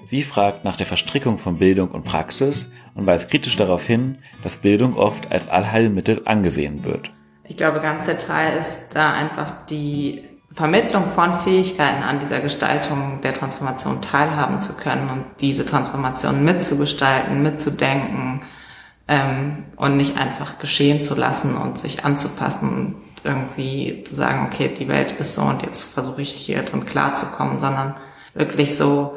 Sie fragt nach der Verstrickung von Bildung und Praxis und weist kritisch darauf hin, dass Bildung oft als Allheilmittel angesehen wird. Ich glaube, ganz zentral ist da einfach die Vermittlung von Fähigkeiten an dieser Gestaltung der Transformation teilhaben zu können und diese Transformation mitzugestalten, mitzudenken ähm, und nicht einfach geschehen zu lassen und sich anzupassen irgendwie zu sagen, okay, die Welt ist so und jetzt versuche ich hier drin klarzukommen, sondern wirklich so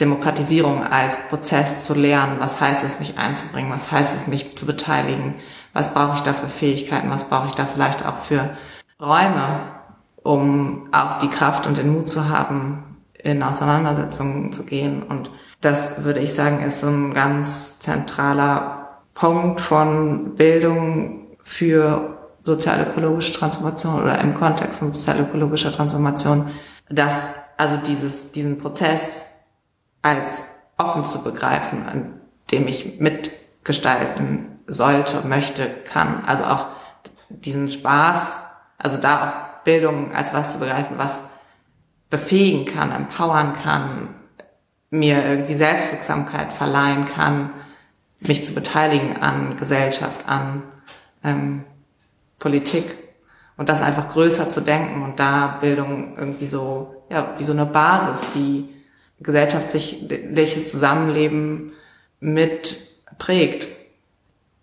Demokratisierung als Prozess zu lernen, was heißt es, mich einzubringen, was heißt es, mich zu beteiligen, was brauche ich da für Fähigkeiten, was brauche ich da vielleicht auch für Räume, um auch die Kraft und den Mut zu haben, in Auseinandersetzungen zu gehen. Und das würde ich sagen, ist so ein ganz zentraler Punkt von Bildung für sozialökologische Transformation oder im Kontext von sozialökologischer Transformation, dass also dieses, diesen Prozess als offen zu begreifen, an dem ich mitgestalten sollte, möchte, kann. Also auch diesen Spaß, also da auch Bildung als was zu begreifen, was befähigen kann, empowern kann, mir irgendwie Selbstwirksamkeit verleihen kann, mich zu beteiligen an Gesellschaft, an ähm, Politik und das einfach größer zu denken und da Bildung irgendwie so, ja, wie so eine Basis, die gesellschaftliches Zusammenleben mit prägt.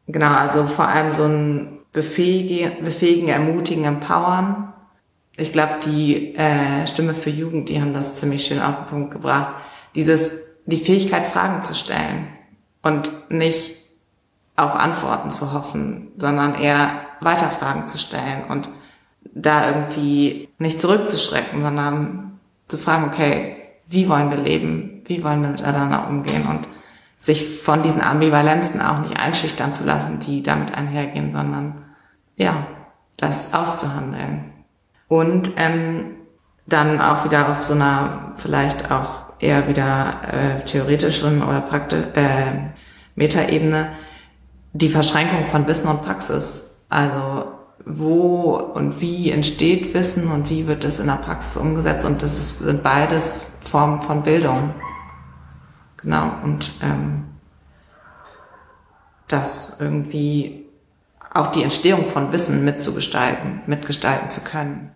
Genau, also vor allem so ein befähigen, befähigen ermutigen, empowern. Ich glaube, die äh, Stimme für Jugend, die haben das ziemlich schön auf den Punkt gebracht. Dieses, die Fähigkeit, Fragen zu stellen und nicht auf Antworten zu hoffen, sondern eher weiter Fragen zu stellen und da irgendwie nicht zurückzuschrecken, sondern zu fragen, okay, wie wollen wir leben? Wie wollen wir miteinander umgehen? Und sich von diesen Ambivalenzen auch nicht einschüchtern zu lassen, die damit einhergehen, sondern ja, das auszuhandeln. Und ähm, dann auch wieder auf so einer vielleicht auch eher wieder äh, theoretischen oder praktisch äh, Metaebene die Verschränkung von Wissen und Praxis. Also wo und wie entsteht Wissen und wie wird es in der Praxis umgesetzt und das ist, sind beides Formen von Bildung. Genau, und ähm, das irgendwie auch die Entstehung von Wissen mitzugestalten, mitgestalten zu können.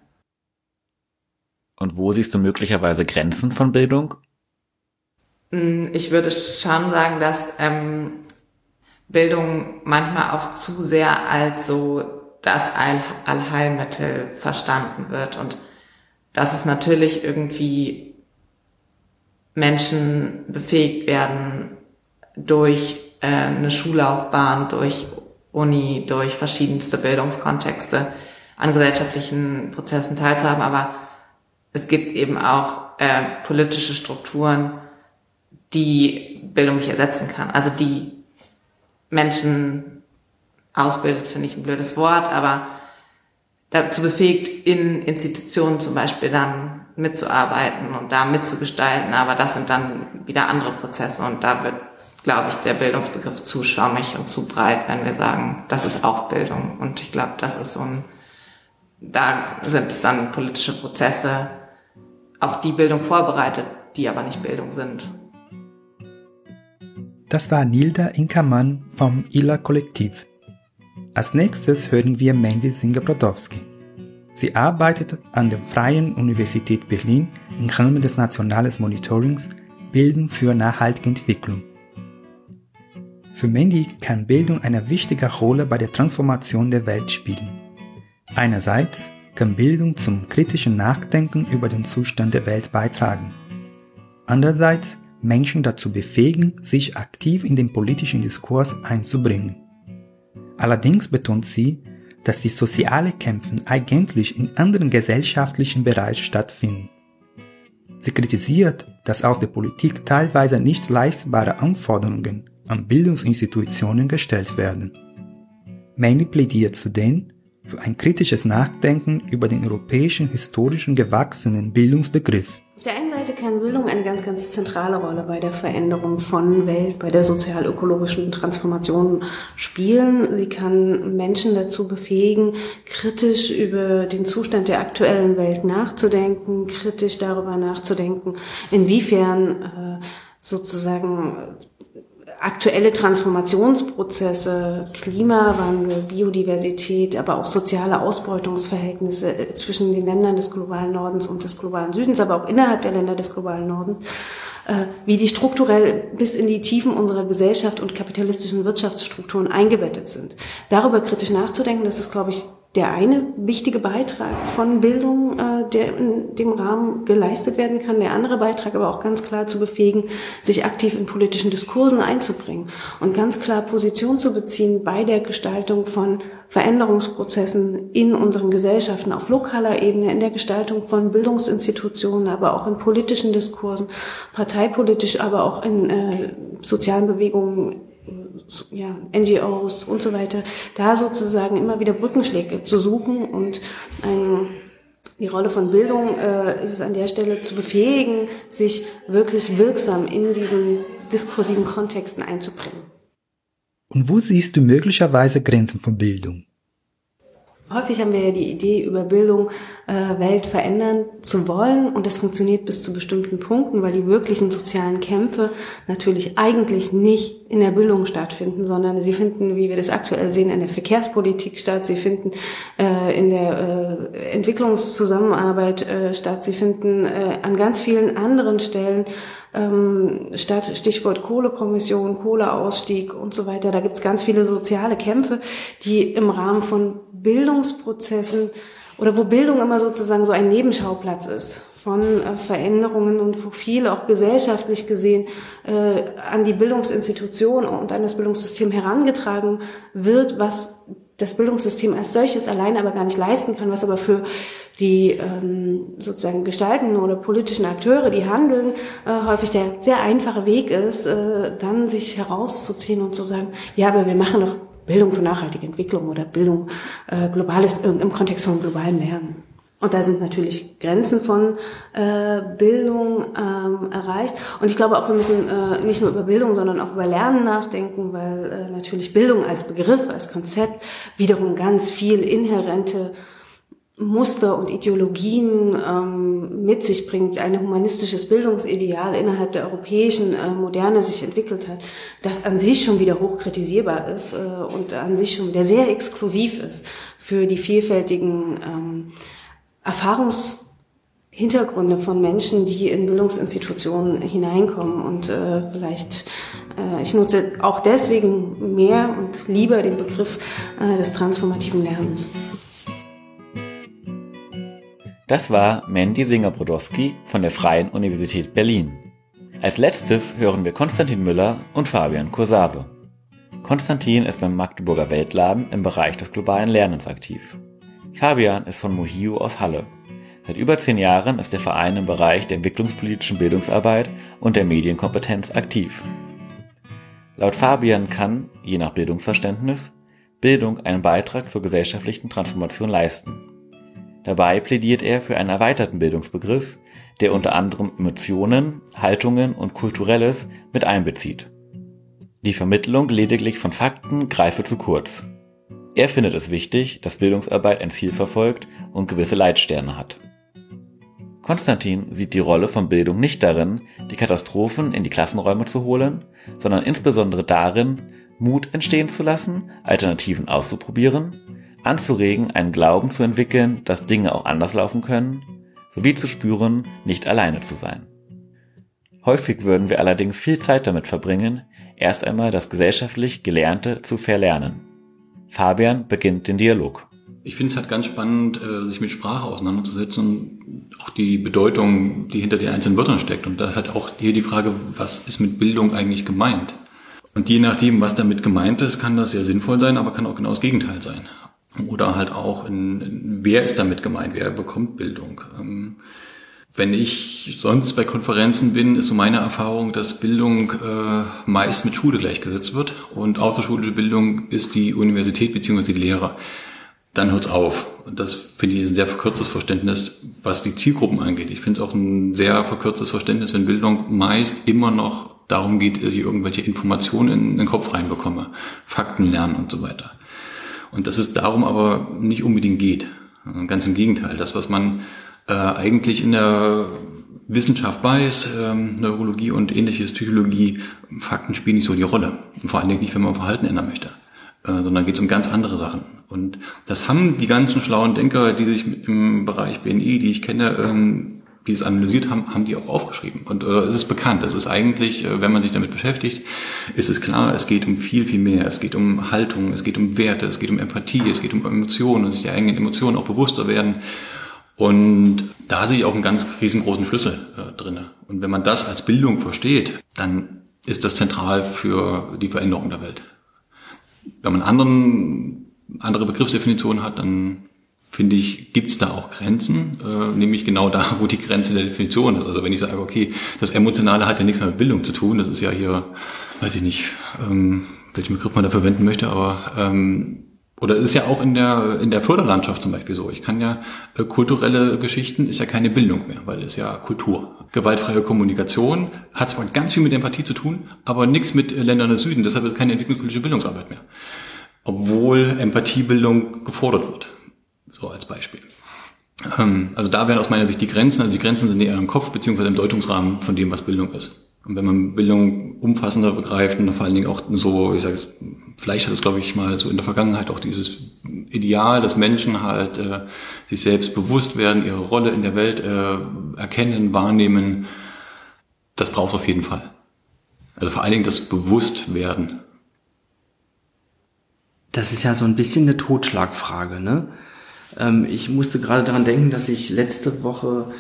Und wo siehst du möglicherweise Grenzen von Bildung? Mm, ich würde schon sagen, dass ähm, Bildung manchmal auch zu sehr als so das All Allheilmittel verstanden wird und dass es natürlich irgendwie Menschen befähigt werden durch äh, eine Schullaufbahn, durch Uni, durch verschiedenste Bildungskontexte an gesellschaftlichen Prozessen teilzuhaben. Aber es gibt eben auch äh, politische Strukturen, die Bildung nicht ersetzen kann. Also die Menschen ausbildet, finde ich ein blödes Wort, aber dazu befähigt, in Institutionen zum Beispiel dann mitzuarbeiten und da mitzugestalten, aber das sind dann wieder andere Prozesse und da wird, glaube ich, der Bildungsbegriff zu schwammig und zu breit, wenn wir sagen, das ist auch Bildung. Und ich glaube, das ist so ein, da sind es dann politische Prozesse, auf die Bildung vorbereitet, die aber nicht Bildung sind. Das war Nilda Inkermann vom ILA Kollektiv. Als nächstes hören wir Mandy Singer-Brodowski. Sie arbeitet an der Freien Universität Berlin im Rahmen des Nationalen Monitorings Bildung für nachhaltige Entwicklung. Für Mandy kann Bildung eine wichtige Rolle bei der Transformation der Welt spielen. Einerseits kann Bildung zum kritischen Nachdenken über den Zustand der Welt beitragen. Andererseits Menschen dazu befähigen, sich aktiv in den politischen Diskurs einzubringen. Allerdings betont sie, dass die soziale Kämpfen eigentlich in anderen gesellschaftlichen Bereichen stattfinden. Sie kritisiert, dass aus der Politik teilweise nicht leistbare Anforderungen an Bildungsinstitutionen gestellt werden. Mandy plädiert zudem für ein kritisches Nachdenken über den europäischen historischen gewachsenen Bildungsbegriff. Auf der einen Seite kann Bildung eine ganz, ganz zentrale Rolle bei der Veränderung von Welt, bei der sozial-ökologischen Transformation spielen. Sie kann Menschen dazu befähigen, kritisch über den Zustand der aktuellen Welt nachzudenken, kritisch darüber nachzudenken, inwiefern äh, sozusagen aktuelle Transformationsprozesse, Klimawandel, Biodiversität, aber auch soziale Ausbeutungsverhältnisse äh, zwischen den Ländern des globalen Nordens und des globalen Südens, aber auch innerhalb der Länder des globalen Nordens, wie die strukturell bis in die Tiefen unserer Gesellschaft und kapitalistischen Wirtschaftsstrukturen eingebettet sind. Darüber kritisch nachzudenken, das ist, glaube ich, der eine wichtige Beitrag von Bildung, äh, der in dem Rahmen geleistet werden kann. Der andere Beitrag aber auch ganz klar zu befähigen, sich aktiv in politischen Diskursen einzubringen und ganz klar Position zu beziehen bei der Gestaltung von Veränderungsprozessen in unseren Gesellschaften auf lokaler Ebene, in der Gestaltung von Bildungsinstitutionen, aber auch in politischen Diskursen, parteipolitisch, aber auch in äh, sozialen Bewegungen ja, NGOs und so weiter, da sozusagen immer wieder Brückenschläge zu suchen und ein, die Rolle von Bildung äh, ist es an der Stelle zu befähigen, sich wirklich wirksam in diesen diskursiven Kontexten einzubringen. Und wo siehst du möglicherweise Grenzen von Bildung? Häufig haben wir ja die Idee, über Bildung äh, Welt verändern zu wollen. Und das funktioniert bis zu bestimmten Punkten, weil die wirklichen sozialen Kämpfe natürlich eigentlich nicht in der Bildung stattfinden, sondern sie finden, wie wir das aktuell sehen, in der Verkehrspolitik statt, sie finden äh, in der äh, Entwicklungszusammenarbeit äh, statt, sie finden äh, an ganz vielen anderen Stellen ähm, statt Stichwort Kohlekommission, Kohleausstieg und so weiter. Da gibt es ganz viele soziale Kämpfe, die im Rahmen von Bildungsprozessen oder wo Bildung immer sozusagen so ein Nebenschauplatz ist von äh, Veränderungen und wo viel auch gesellschaftlich gesehen äh, an die Bildungsinstitution und an das Bildungssystem herangetragen wird, was das Bildungssystem als solches allein aber gar nicht leisten kann, was aber für die ähm, sozusagen gestaltenden oder politischen Akteure, die handeln, äh, häufig der sehr einfache Weg ist, äh, dann sich herauszuziehen und zu sagen, ja, aber wir machen doch Bildung für nachhaltige Entwicklung oder Bildung äh, globales im Kontext von globalem Lernen. Und da sind natürlich Grenzen von äh, Bildung ähm, erreicht. Und ich glaube auch, wir müssen äh, nicht nur über Bildung, sondern auch über Lernen nachdenken, weil äh, natürlich Bildung als Begriff, als Konzept wiederum ganz viel inhärente Muster und Ideologien ähm, mit sich bringt, ein humanistisches Bildungsideal innerhalb der europäischen äh, Moderne sich entwickelt hat, das an sich schon wieder hoch kritisierbar ist äh, und an sich schon wieder sehr exklusiv ist für die vielfältigen ähm, Erfahrungshintergründe von Menschen, die in Bildungsinstitutionen hineinkommen. Und äh, vielleicht, äh, ich nutze auch deswegen mehr und lieber den Begriff äh, des transformativen Lernens. Das war Mandy Singer-Brodowski von der Freien Universität Berlin. Als letztes hören wir Konstantin Müller und Fabian Kursabe. Konstantin ist beim Magdeburger Weltladen im Bereich des globalen Lernens aktiv. Fabian ist von Mohio aus Halle. Seit über zehn Jahren ist der Verein im Bereich der entwicklungspolitischen Bildungsarbeit und der Medienkompetenz aktiv. Laut Fabian kann, je nach Bildungsverständnis, Bildung einen Beitrag zur gesellschaftlichen Transformation leisten. Dabei plädiert er für einen erweiterten Bildungsbegriff, der unter anderem Emotionen, Haltungen und Kulturelles mit einbezieht. Die Vermittlung lediglich von Fakten greife zu kurz. Er findet es wichtig, dass Bildungsarbeit ein Ziel verfolgt und gewisse Leitsterne hat. Konstantin sieht die Rolle von Bildung nicht darin, die Katastrophen in die Klassenräume zu holen, sondern insbesondere darin, Mut entstehen zu lassen, Alternativen auszuprobieren anzuregen, einen Glauben zu entwickeln, dass Dinge auch anders laufen können, sowie zu spüren, nicht alleine zu sein. Häufig würden wir allerdings viel Zeit damit verbringen, erst einmal das gesellschaftlich Gelernte zu verlernen. Fabian beginnt den Dialog. Ich finde es halt ganz spannend, äh, sich mit Sprache auseinanderzusetzen und auch die Bedeutung, die hinter den einzelnen Wörtern steckt. Und da halt auch hier die Frage, was ist mit Bildung eigentlich gemeint? Und je nachdem, was damit gemeint ist, kann das sehr sinnvoll sein, aber kann auch genau das Gegenteil sein. Oder halt auch, in, in, wer ist damit gemeint, wer bekommt Bildung. Ähm, wenn ich sonst bei Konferenzen bin, ist so meine Erfahrung, dass Bildung äh, meist mit Schule gleichgesetzt wird und außerschulische Bildung ist die Universität beziehungsweise die Lehrer. Dann hört's auf. Und das finde ich ein sehr verkürztes Verständnis, was die Zielgruppen angeht. Ich finde es auch ein sehr verkürztes Verständnis, wenn Bildung meist immer noch darum geht, dass ich irgendwelche Informationen in den Kopf reinbekomme, Fakten lernen und so weiter. Und dass es darum aber nicht unbedingt geht. Ganz im Gegenteil. Das, was man äh, eigentlich in der Wissenschaft weiß, ähm, Neurologie und ähnliches, Psychologie, Fakten spielen nicht so die Rolle. Und vor allen Dingen nicht, wenn man Verhalten ändern möchte. Äh, sondern geht es um ganz andere Sachen. Und das haben die ganzen schlauen Denker, die sich im Bereich BNI, die ich kenne, ähm, die es analysiert haben, haben die auch aufgeschrieben. Und äh, es ist bekannt. Es ist eigentlich, äh, wenn man sich damit beschäftigt, ist es klar, es geht um viel, viel mehr. Es geht um Haltung, es geht um Werte, es geht um Empathie, es geht um Emotionen und sich der eigenen Emotionen auch bewusster werden. Und da sehe ich auch einen ganz riesengroßen Schlüssel äh, drinne. Und wenn man das als Bildung versteht, dann ist das zentral für die Veränderung der Welt. Wenn man anderen, andere Begriffsdefinitionen hat, dann finde ich, gibt es da auch Grenzen, äh, nämlich genau da, wo die Grenze der Definition ist. Also wenn ich sage, okay, das Emotionale hat ja nichts mehr mit Bildung zu tun, das ist ja hier, weiß ich nicht, ähm, welchen Begriff man da verwenden möchte, aber ähm, oder es ist ja auch in der in der Förderlandschaft zum Beispiel so. Ich kann ja äh, kulturelle Geschichten ist ja keine Bildung mehr, weil es ja Kultur. Gewaltfreie Kommunikation hat zwar ganz viel mit Empathie zu tun, aber nichts mit Ländern des Süden. Deshalb ist es keine entwicklungspolitische Bildungsarbeit mehr, obwohl Empathiebildung gefordert wird. So als Beispiel. Ähm, also da wären aus meiner Sicht die Grenzen, also die Grenzen sind eher im Kopf beziehungsweise im Deutungsrahmen von dem, was Bildung ist. Und wenn man Bildung umfassender begreift und vor allen Dingen auch so, ich sage es, vielleicht hat es, glaube ich, mal so in der Vergangenheit auch dieses Ideal, dass Menschen halt äh, sich selbst bewusst werden, ihre Rolle in der Welt äh, erkennen, wahrnehmen, das braucht es auf jeden Fall. Also vor allen Dingen das Bewusstwerden. Das ist ja so ein bisschen eine Totschlagfrage, ne? Ähm, ich musste gerade daran denken, dass ich letzte Woche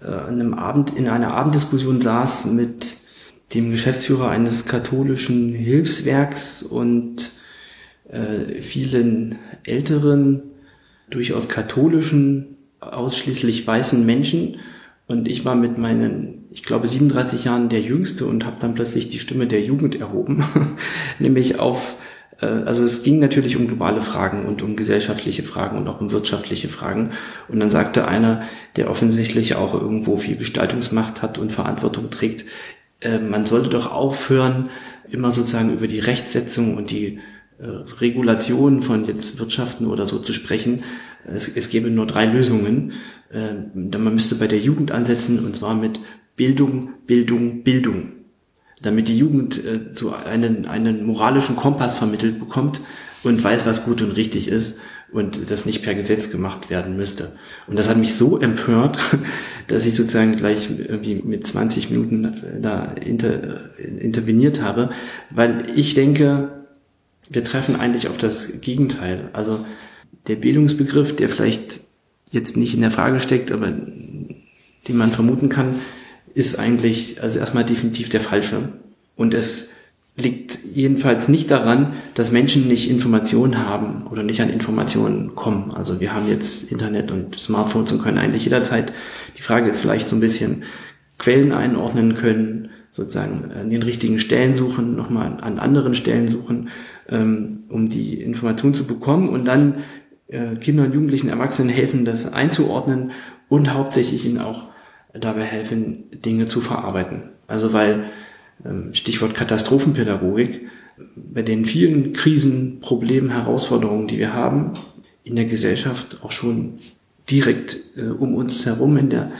äh, an einem Abend, in einer Abenddiskussion saß mit dem Geschäftsführer eines katholischen Hilfswerks und äh, vielen älteren, durchaus katholischen, ausschließlich weißen Menschen. Und ich war mit meinen, ich glaube, 37 Jahren der Jüngste und habe dann plötzlich die Stimme der Jugend erhoben, nämlich auf äh, also es ging natürlich um globale Fragen und um gesellschaftliche Fragen und auch um wirtschaftliche Fragen. Und dann sagte einer, der offensichtlich auch irgendwo viel Gestaltungsmacht hat und Verantwortung trägt, äh, man sollte doch aufhören, immer sozusagen über die Rechtsetzung und die äh, Regulation von jetzt Wirtschaften oder so zu sprechen. Es, es gäbe nur drei Lösungen. Man müsste bei der Jugend ansetzen und zwar mit Bildung, Bildung, Bildung damit die Jugend äh, so einen, einen moralischen Kompass vermittelt bekommt und weiß, was gut und richtig ist und das nicht per Gesetz gemacht werden müsste. Und das hat mich so empört, dass ich sozusagen gleich irgendwie mit 20 Minuten da inter, interveniert habe, weil ich denke, wir treffen eigentlich auf das Gegenteil. Also der Bildungsbegriff, der vielleicht jetzt nicht in der Frage steckt, aber den man vermuten kann, ist eigentlich also erstmal definitiv der falsche. Und es liegt jedenfalls nicht daran, dass Menschen nicht Informationen haben oder nicht an Informationen kommen. Also wir haben jetzt Internet und Smartphones und können eigentlich jederzeit die Frage jetzt vielleicht so ein bisschen Quellen einordnen können, sozusagen an den richtigen Stellen suchen, nochmal an anderen Stellen suchen, ähm, um die Information zu bekommen und dann äh, Kindern, Jugendlichen, Erwachsenen helfen, das einzuordnen und hauptsächlich ihnen auch dabei helfen, Dinge zu verarbeiten. Also weil, Stichwort Katastrophenpädagogik, bei den vielen Krisen, Problemen, Herausforderungen, die wir haben, in der Gesellschaft auch schon direkt äh, um uns herum in der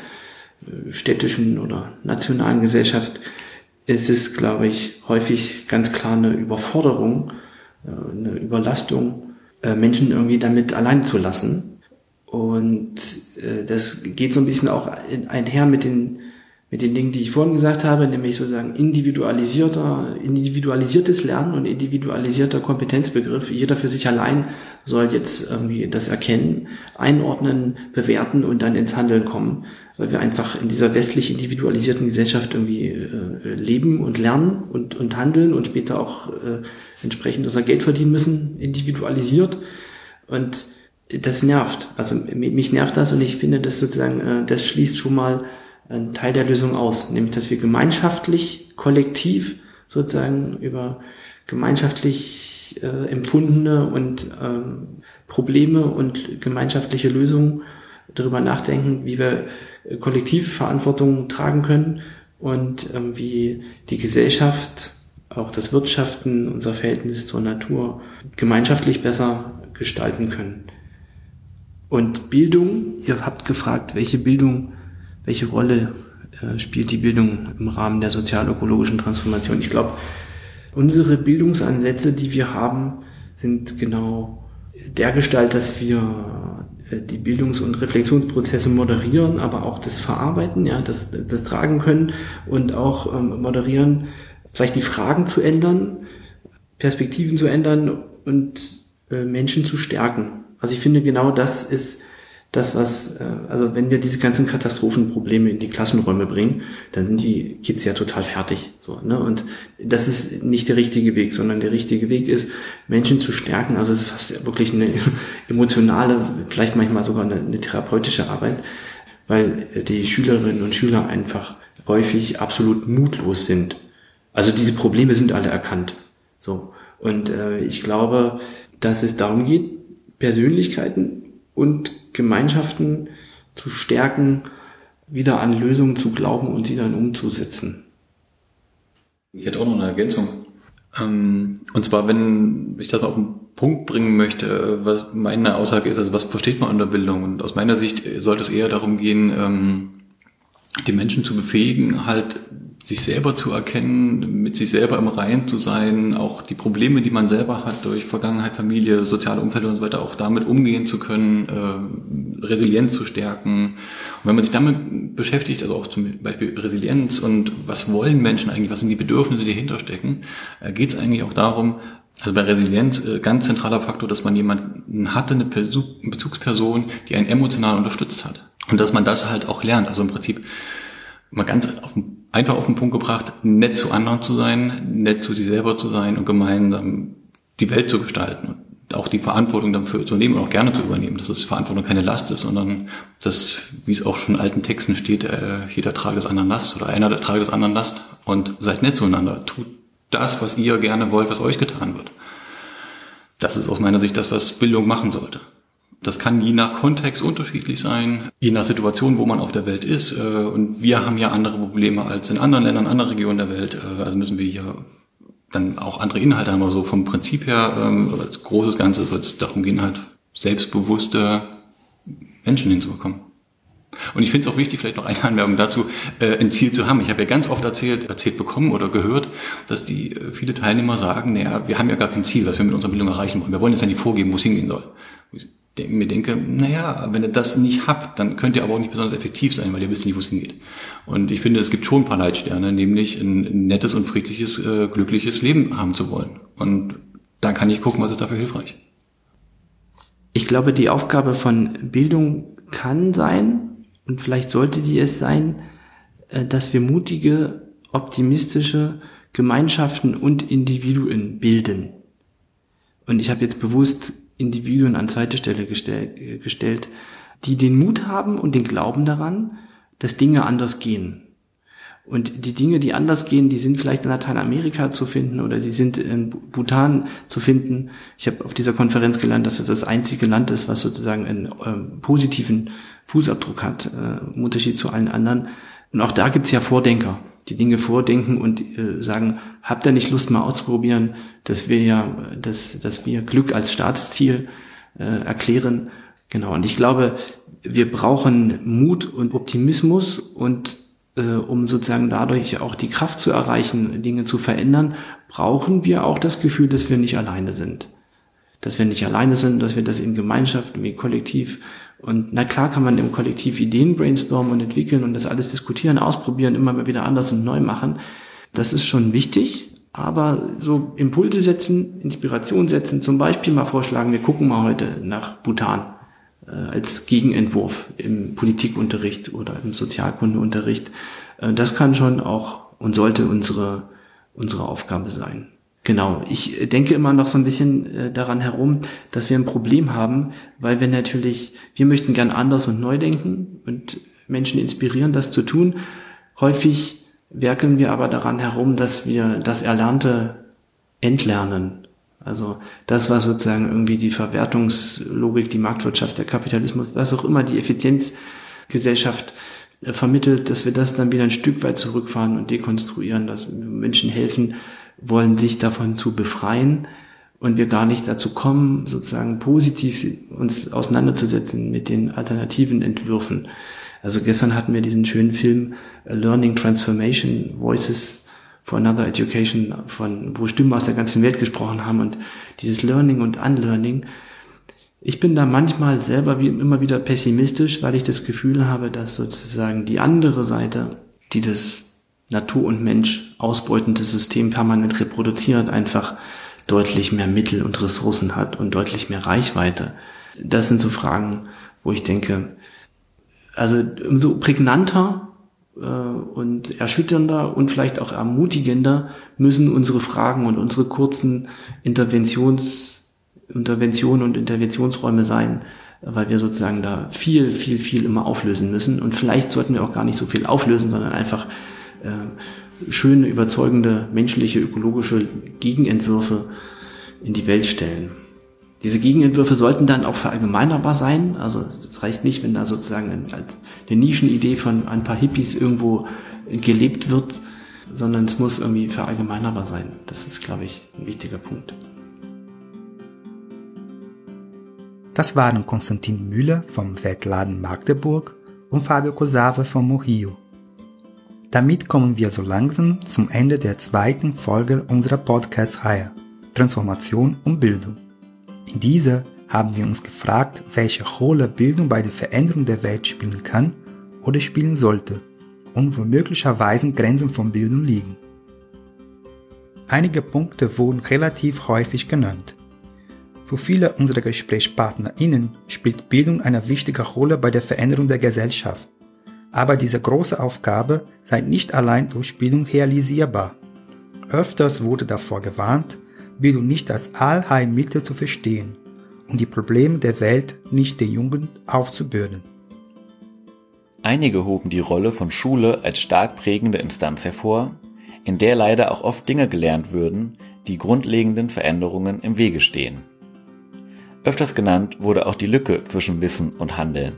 äh, städtischen oder nationalen Gesellschaft, ist es, glaube ich, häufig ganz klar eine Überforderung, äh, eine Überlastung, Menschen irgendwie damit allein zu lassen. Und das geht so ein bisschen auch einher mit den, mit den Dingen, die ich vorhin gesagt habe, nämlich sozusagen individualisierter, individualisiertes Lernen und individualisierter Kompetenzbegriff. Jeder für sich allein soll jetzt irgendwie das erkennen, einordnen, bewerten und dann ins Handeln kommen, weil wir einfach in dieser westlich individualisierten Gesellschaft irgendwie äh, leben und lernen und, und handeln und später auch äh, entsprechend unser Geld verdienen müssen, individualisiert. Und das nervt. Also mich nervt das und ich finde, das sozusagen, äh, das schließt schon mal einen Teil der Lösung aus, nämlich dass wir gemeinschaftlich, kollektiv sozusagen über gemeinschaftlich äh, empfundene und ähm, Probleme und gemeinschaftliche Lösungen darüber nachdenken, wie wir äh, kollektiv Verantwortung tragen können und ähm, wie die Gesellschaft, auch das Wirtschaften, unser Verhältnis zur Natur gemeinschaftlich besser gestalten können. Und Bildung, ihr habt gefragt, welche Bildung, welche Rolle äh, spielt die Bildung im Rahmen der sozialökologischen Transformation. Ich glaube, unsere Bildungsansätze, die wir haben, sind genau der Gestalt, dass wir äh, die Bildungs- und Reflexionsprozesse moderieren, aber auch das Verarbeiten, ja, das, das tragen können und auch ähm, moderieren, vielleicht die Fragen zu ändern, Perspektiven zu ändern und äh, Menschen zu stärken. Also ich finde genau das ist das, was, äh, also wenn wir diese ganzen Katastrophenprobleme in die Klassenräume bringen, dann sind die Kids ja total fertig. So, ne? Und das ist nicht der richtige Weg, sondern der richtige Weg ist, Menschen zu stärken. Also es ist fast wirklich eine emotionale, vielleicht manchmal sogar eine, eine therapeutische Arbeit, weil die Schülerinnen und Schüler einfach häufig absolut mutlos sind. Also diese Probleme sind alle erkannt. So. Und äh, ich glaube, dass es darum geht, Persönlichkeiten und Gemeinschaften zu stärken, wieder an Lösungen zu glauben und sie dann umzusetzen. Ich hätte auch noch eine Ergänzung. Ähm, und zwar, wenn ich das mal auf den Punkt bringen möchte, was meine Aussage ist, also was versteht man unter Bildung? Und aus meiner Sicht sollte es eher darum gehen, ähm, die Menschen zu befähigen, halt sich selber zu erkennen, mit sich selber im Reinen zu sein, auch die Probleme, die man selber hat durch Vergangenheit, Familie, soziale Umfälle und so weiter, auch damit umgehen zu können, äh, Resilienz zu stärken. Und wenn man sich damit beschäftigt, also auch zum Beispiel Resilienz und was wollen Menschen eigentlich, was sind die Bedürfnisse, die dahinter stecken, äh, geht es eigentlich auch darum, also bei Resilienz äh, ganz zentraler Faktor, dass man jemanden hatte, eine Bezugsperson, die einen emotional unterstützt hat. Und dass man das halt auch lernt. Also im Prinzip mal ganz auf, einfach auf den Punkt gebracht, nett zu anderen zu sein, nett zu sich selber zu sein und gemeinsam die Welt zu gestalten und auch die Verantwortung dafür zu nehmen und auch gerne zu übernehmen, dass das Verantwortung keine Last ist, sondern dass, wie es auch schon in alten Texten steht, äh, jeder trage des anderen Last oder einer trage des anderen Last und seid nett zueinander. Tut das, was ihr gerne wollt, was euch getan wird. Das ist aus meiner Sicht das, was Bildung machen sollte. Das kann je nach Kontext unterschiedlich sein, je nach Situation, wo man auf der Welt ist. Äh, und wir haben ja andere Probleme als in anderen Ländern, anderen Regionen der Welt. Äh, also müssen wir hier dann auch andere Inhalte haben. Aber so vom Prinzip her, ähm, als großes Ganze soll es darum gehen, halt selbstbewusste Menschen hinzubekommen. Und ich finde es auch wichtig, vielleicht noch eine Anmerkung dazu, äh, ein Ziel zu haben. Ich habe ja ganz oft erzählt, erzählt bekommen oder gehört, dass die viele Teilnehmer sagen, naja, wir haben ja gar kein Ziel, was wir mit unserer Bildung erreichen wollen. Wir wollen jetzt ja nicht vorgeben, wo es hingehen soll mir denke, naja, wenn ihr das nicht habt, dann könnt ihr aber auch nicht besonders effektiv sein, weil ihr wisst nicht, wo es hingeht. Und ich finde, es gibt schon ein paar Leitsterne, nämlich ein nettes und friedliches, äh, glückliches Leben haben zu wollen. Und da kann ich gucken, was ist dafür hilfreich. Ich glaube, die Aufgabe von Bildung kann sein, und vielleicht sollte sie es sein, äh, dass wir mutige, optimistische Gemeinschaften und Individuen bilden. Und ich habe jetzt bewusst Individuen an zweite Stelle gestell, gestellt, die den Mut haben und den Glauben daran, dass Dinge anders gehen. Und die Dinge, die anders gehen, die sind vielleicht in Lateinamerika zu finden oder die sind in Bhutan zu finden. Ich habe auf dieser Konferenz gelernt, dass es das einzige Land ist, was sozusagen einen äh, positiven Fußabdruck hat, äh, im Unterschied zu allen anderen. Und auch da gibt's ja Vordenker die Dinge vordenken und äh, sagen, habt ihr nicht Lust mal auszuprobieren, dass wir ja, dass, dass wir Glück als Staatsziel äh, erklären. Genau. Und ich glaube, wir brauchen Mut und Optimismus und äh, um sozusagen dadurch auch die Kraft zu erreichen, Dinge zu verändern, brauchen wir auch das Gefühl, dass wir nicht alleine sind. Dass wir nicht alleine sind, dass wir das in Gemeinschaft, wie kollektiv und na klar kann man im Kollektiv Ideen brainstormen und entwickeln und das alles diskutieren, ausprobieren, immer mal wieder anders und neu machen. Das ist schon wichtig, aber so Impulse setzen, Inspiration setzen, zum Beispiel mal vorschlagen, wir gucken mal heute nach Bhutan äh, als Gegenentwurf im Politikunterricht oder im Sozialkundeunterricht. Äh, das kann schon auch und sollte unsere, unsere Aufgabe sein. Genau, ich denke immer noch so ein bisschen äh, daran herum, dass wir ein Problem haben, weil wir natürlich, wir möchten gern anders und neu denken und Menschen inspirieren, das zu tun. Häufig werkeln wir aber daran herum, dass wir das Erlernte entlernen. Also das, was sozusagen irgendwie die Verwertungslogik, die Marktwirtschaft, der Kapitalismus, was auch immer die Effizienzgesellschaft äh, vermittelt, dass wir das dann wieder ein Stück weit zurückfahren und dekonstruieren, dass Menschen helfen, wollen, sich davon zu befreien und wir gar nicht dazu kommen, sozusagen positiv uns auseinanderzusetzen mit den alternativen Entwürfen. Also gestern hatten wir diesen schönen Film Learning Transformation, Voices for Another Education, von, wo Stimmen aus der ganzen Welt gesprochen haben und dieses Learning und Unlearning. Ich bin da manchmal selber wie immer wieder pessimistisch, weil ich das Gefühl habe, dass sozusagen die andere Seite, die das Natur und Mensch ausbeutende System permanent reproduziert, einfach deutlich mehr Mittel und Ressourcen hat und deutlich mehr Reichweite. Das sind so Fragen, wo ich denke, also umso prägnanter äh, und erschütternder und vielleicht auch ermutigender müssen unsere Fragen und unsere kurzen Interventions, Interventionen und Interventionsräume sein, weil wir sozusagen da viel, viel, viel immer auflösen müssen. Und vielleicht sollten wir auch gar nicht so viel auflösen, sondern einfach äh, schöne, überzeugende, menschliche, ökologische Gegenentwürfe in die Welt stellen. Diese Gegenentwürfe sollten dann auch verallgemeinerbar sein. Also es reicht nicht, wenn da sozusagen eine Nischenidee von ein paar Hippies irgendwo gelebt wird, sondern es muss irgendwie verallgemeinerbar sein. Das ist, glaube ich, ein wichtiger Punkt. Das waren Konstantin Müller vom Weltladen Magdeburg und Fabio Cosave vom Mohio. Damit kommen wir so langsam zum Ende der zweiten Folge unserer Podcast-Reihe Transformation und Bildung. In dieser haben wir uns gefragt, welche Rolle Bildung bei der Veränderung der Welt spielen kann oder spielen sollte und wo möglicherweise Grenzen von Bildung liegen. Einige Punkte wurden relativ häufig genannt. Für viele unserer GesprächspartnerInnen spielt Bildung eine wichtige Rolle bei der Veränderung der Gesellschaft. Aber diese große Aufgabe sei nicht allein durch Bildung realisierbar. Öfters wurde davor gewarnt, Bildung nicht als Allheilmittel zu verstehen und die Probleme der Welt nicht der Jugend aufzubürden. Einige hoben die Rolle von Schule als stark prägende Instanz hervor, in der leider auch oft Dinge gelernt würden, die grundlegenden Veränderungen im Wege stehen. Öfters genannt wurde auch die Lücke zwischen Wissen und Handeln.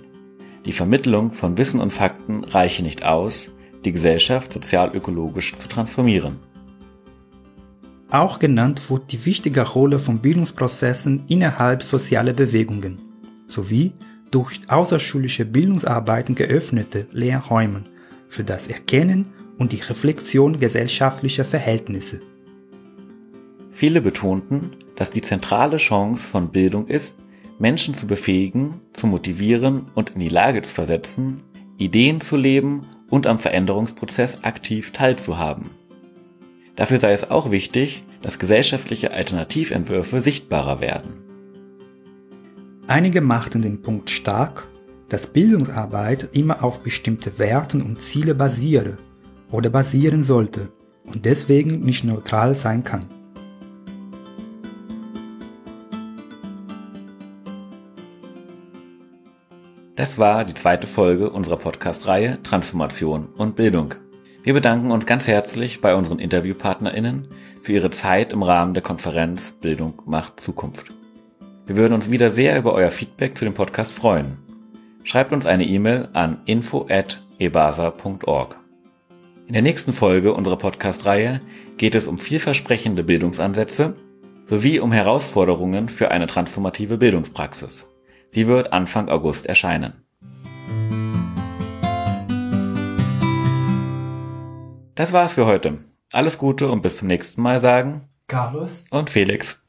Die Vermittlung von Wissen und Fakten reiche nicht aus, die Gesellschaft sozial-ökologisch zu transformieren. Auch genannt wird die wichtige Rolle von Bildungsprozessen innerhalb sozialer Bewegungen sowie durch außerschulische Bildungsarbeiten geöffnete Lehrräume für das Erkennen und die Reflexion gesellschaftlicher Verhältnisse. Viele betonten, dass die zentrale Chance von Bildung ist, Menschen zu befähigen, zu motivieren und in die Lage zu versetzen, Ideen zu leben und am Veränderungsprozess aktiv teilzuhaben. Dafür sei es auch wichtig, dass gesellschaftliche Alternativentwürfe sichtbarer werden. Einige machten den Punkt stark, dass Bildungsarbeit immer auf bestimmte Werten und Ziele basiere oder basieren sollte und deswegen nicht neutral sein kann. Das war die zweite Folge unserer Podcast-Reihe Transformation und Bildung. Wir bedanken uns ganz herzlich bei unseren InterviewpartnerInnen für ihre Zeit im Rahmen der Konferenz Bildung macht Zukunft. Wir würden uns wieder sehr über euer Feedback zu dem Podcast freuen. Schreibt uns eine E-Mail an info@ebasa.org. In der nächsten Folge unserer Podcast-Reihe geht es um vielversprechende Bildungsansätze sowie um Herausforderungen für eine transformative Bildungspraxis. Sie wird Anfang August erscheinen. Das war's für heute. Alles Gute und bis zum nächsten Mal sagen Carlos und Felix.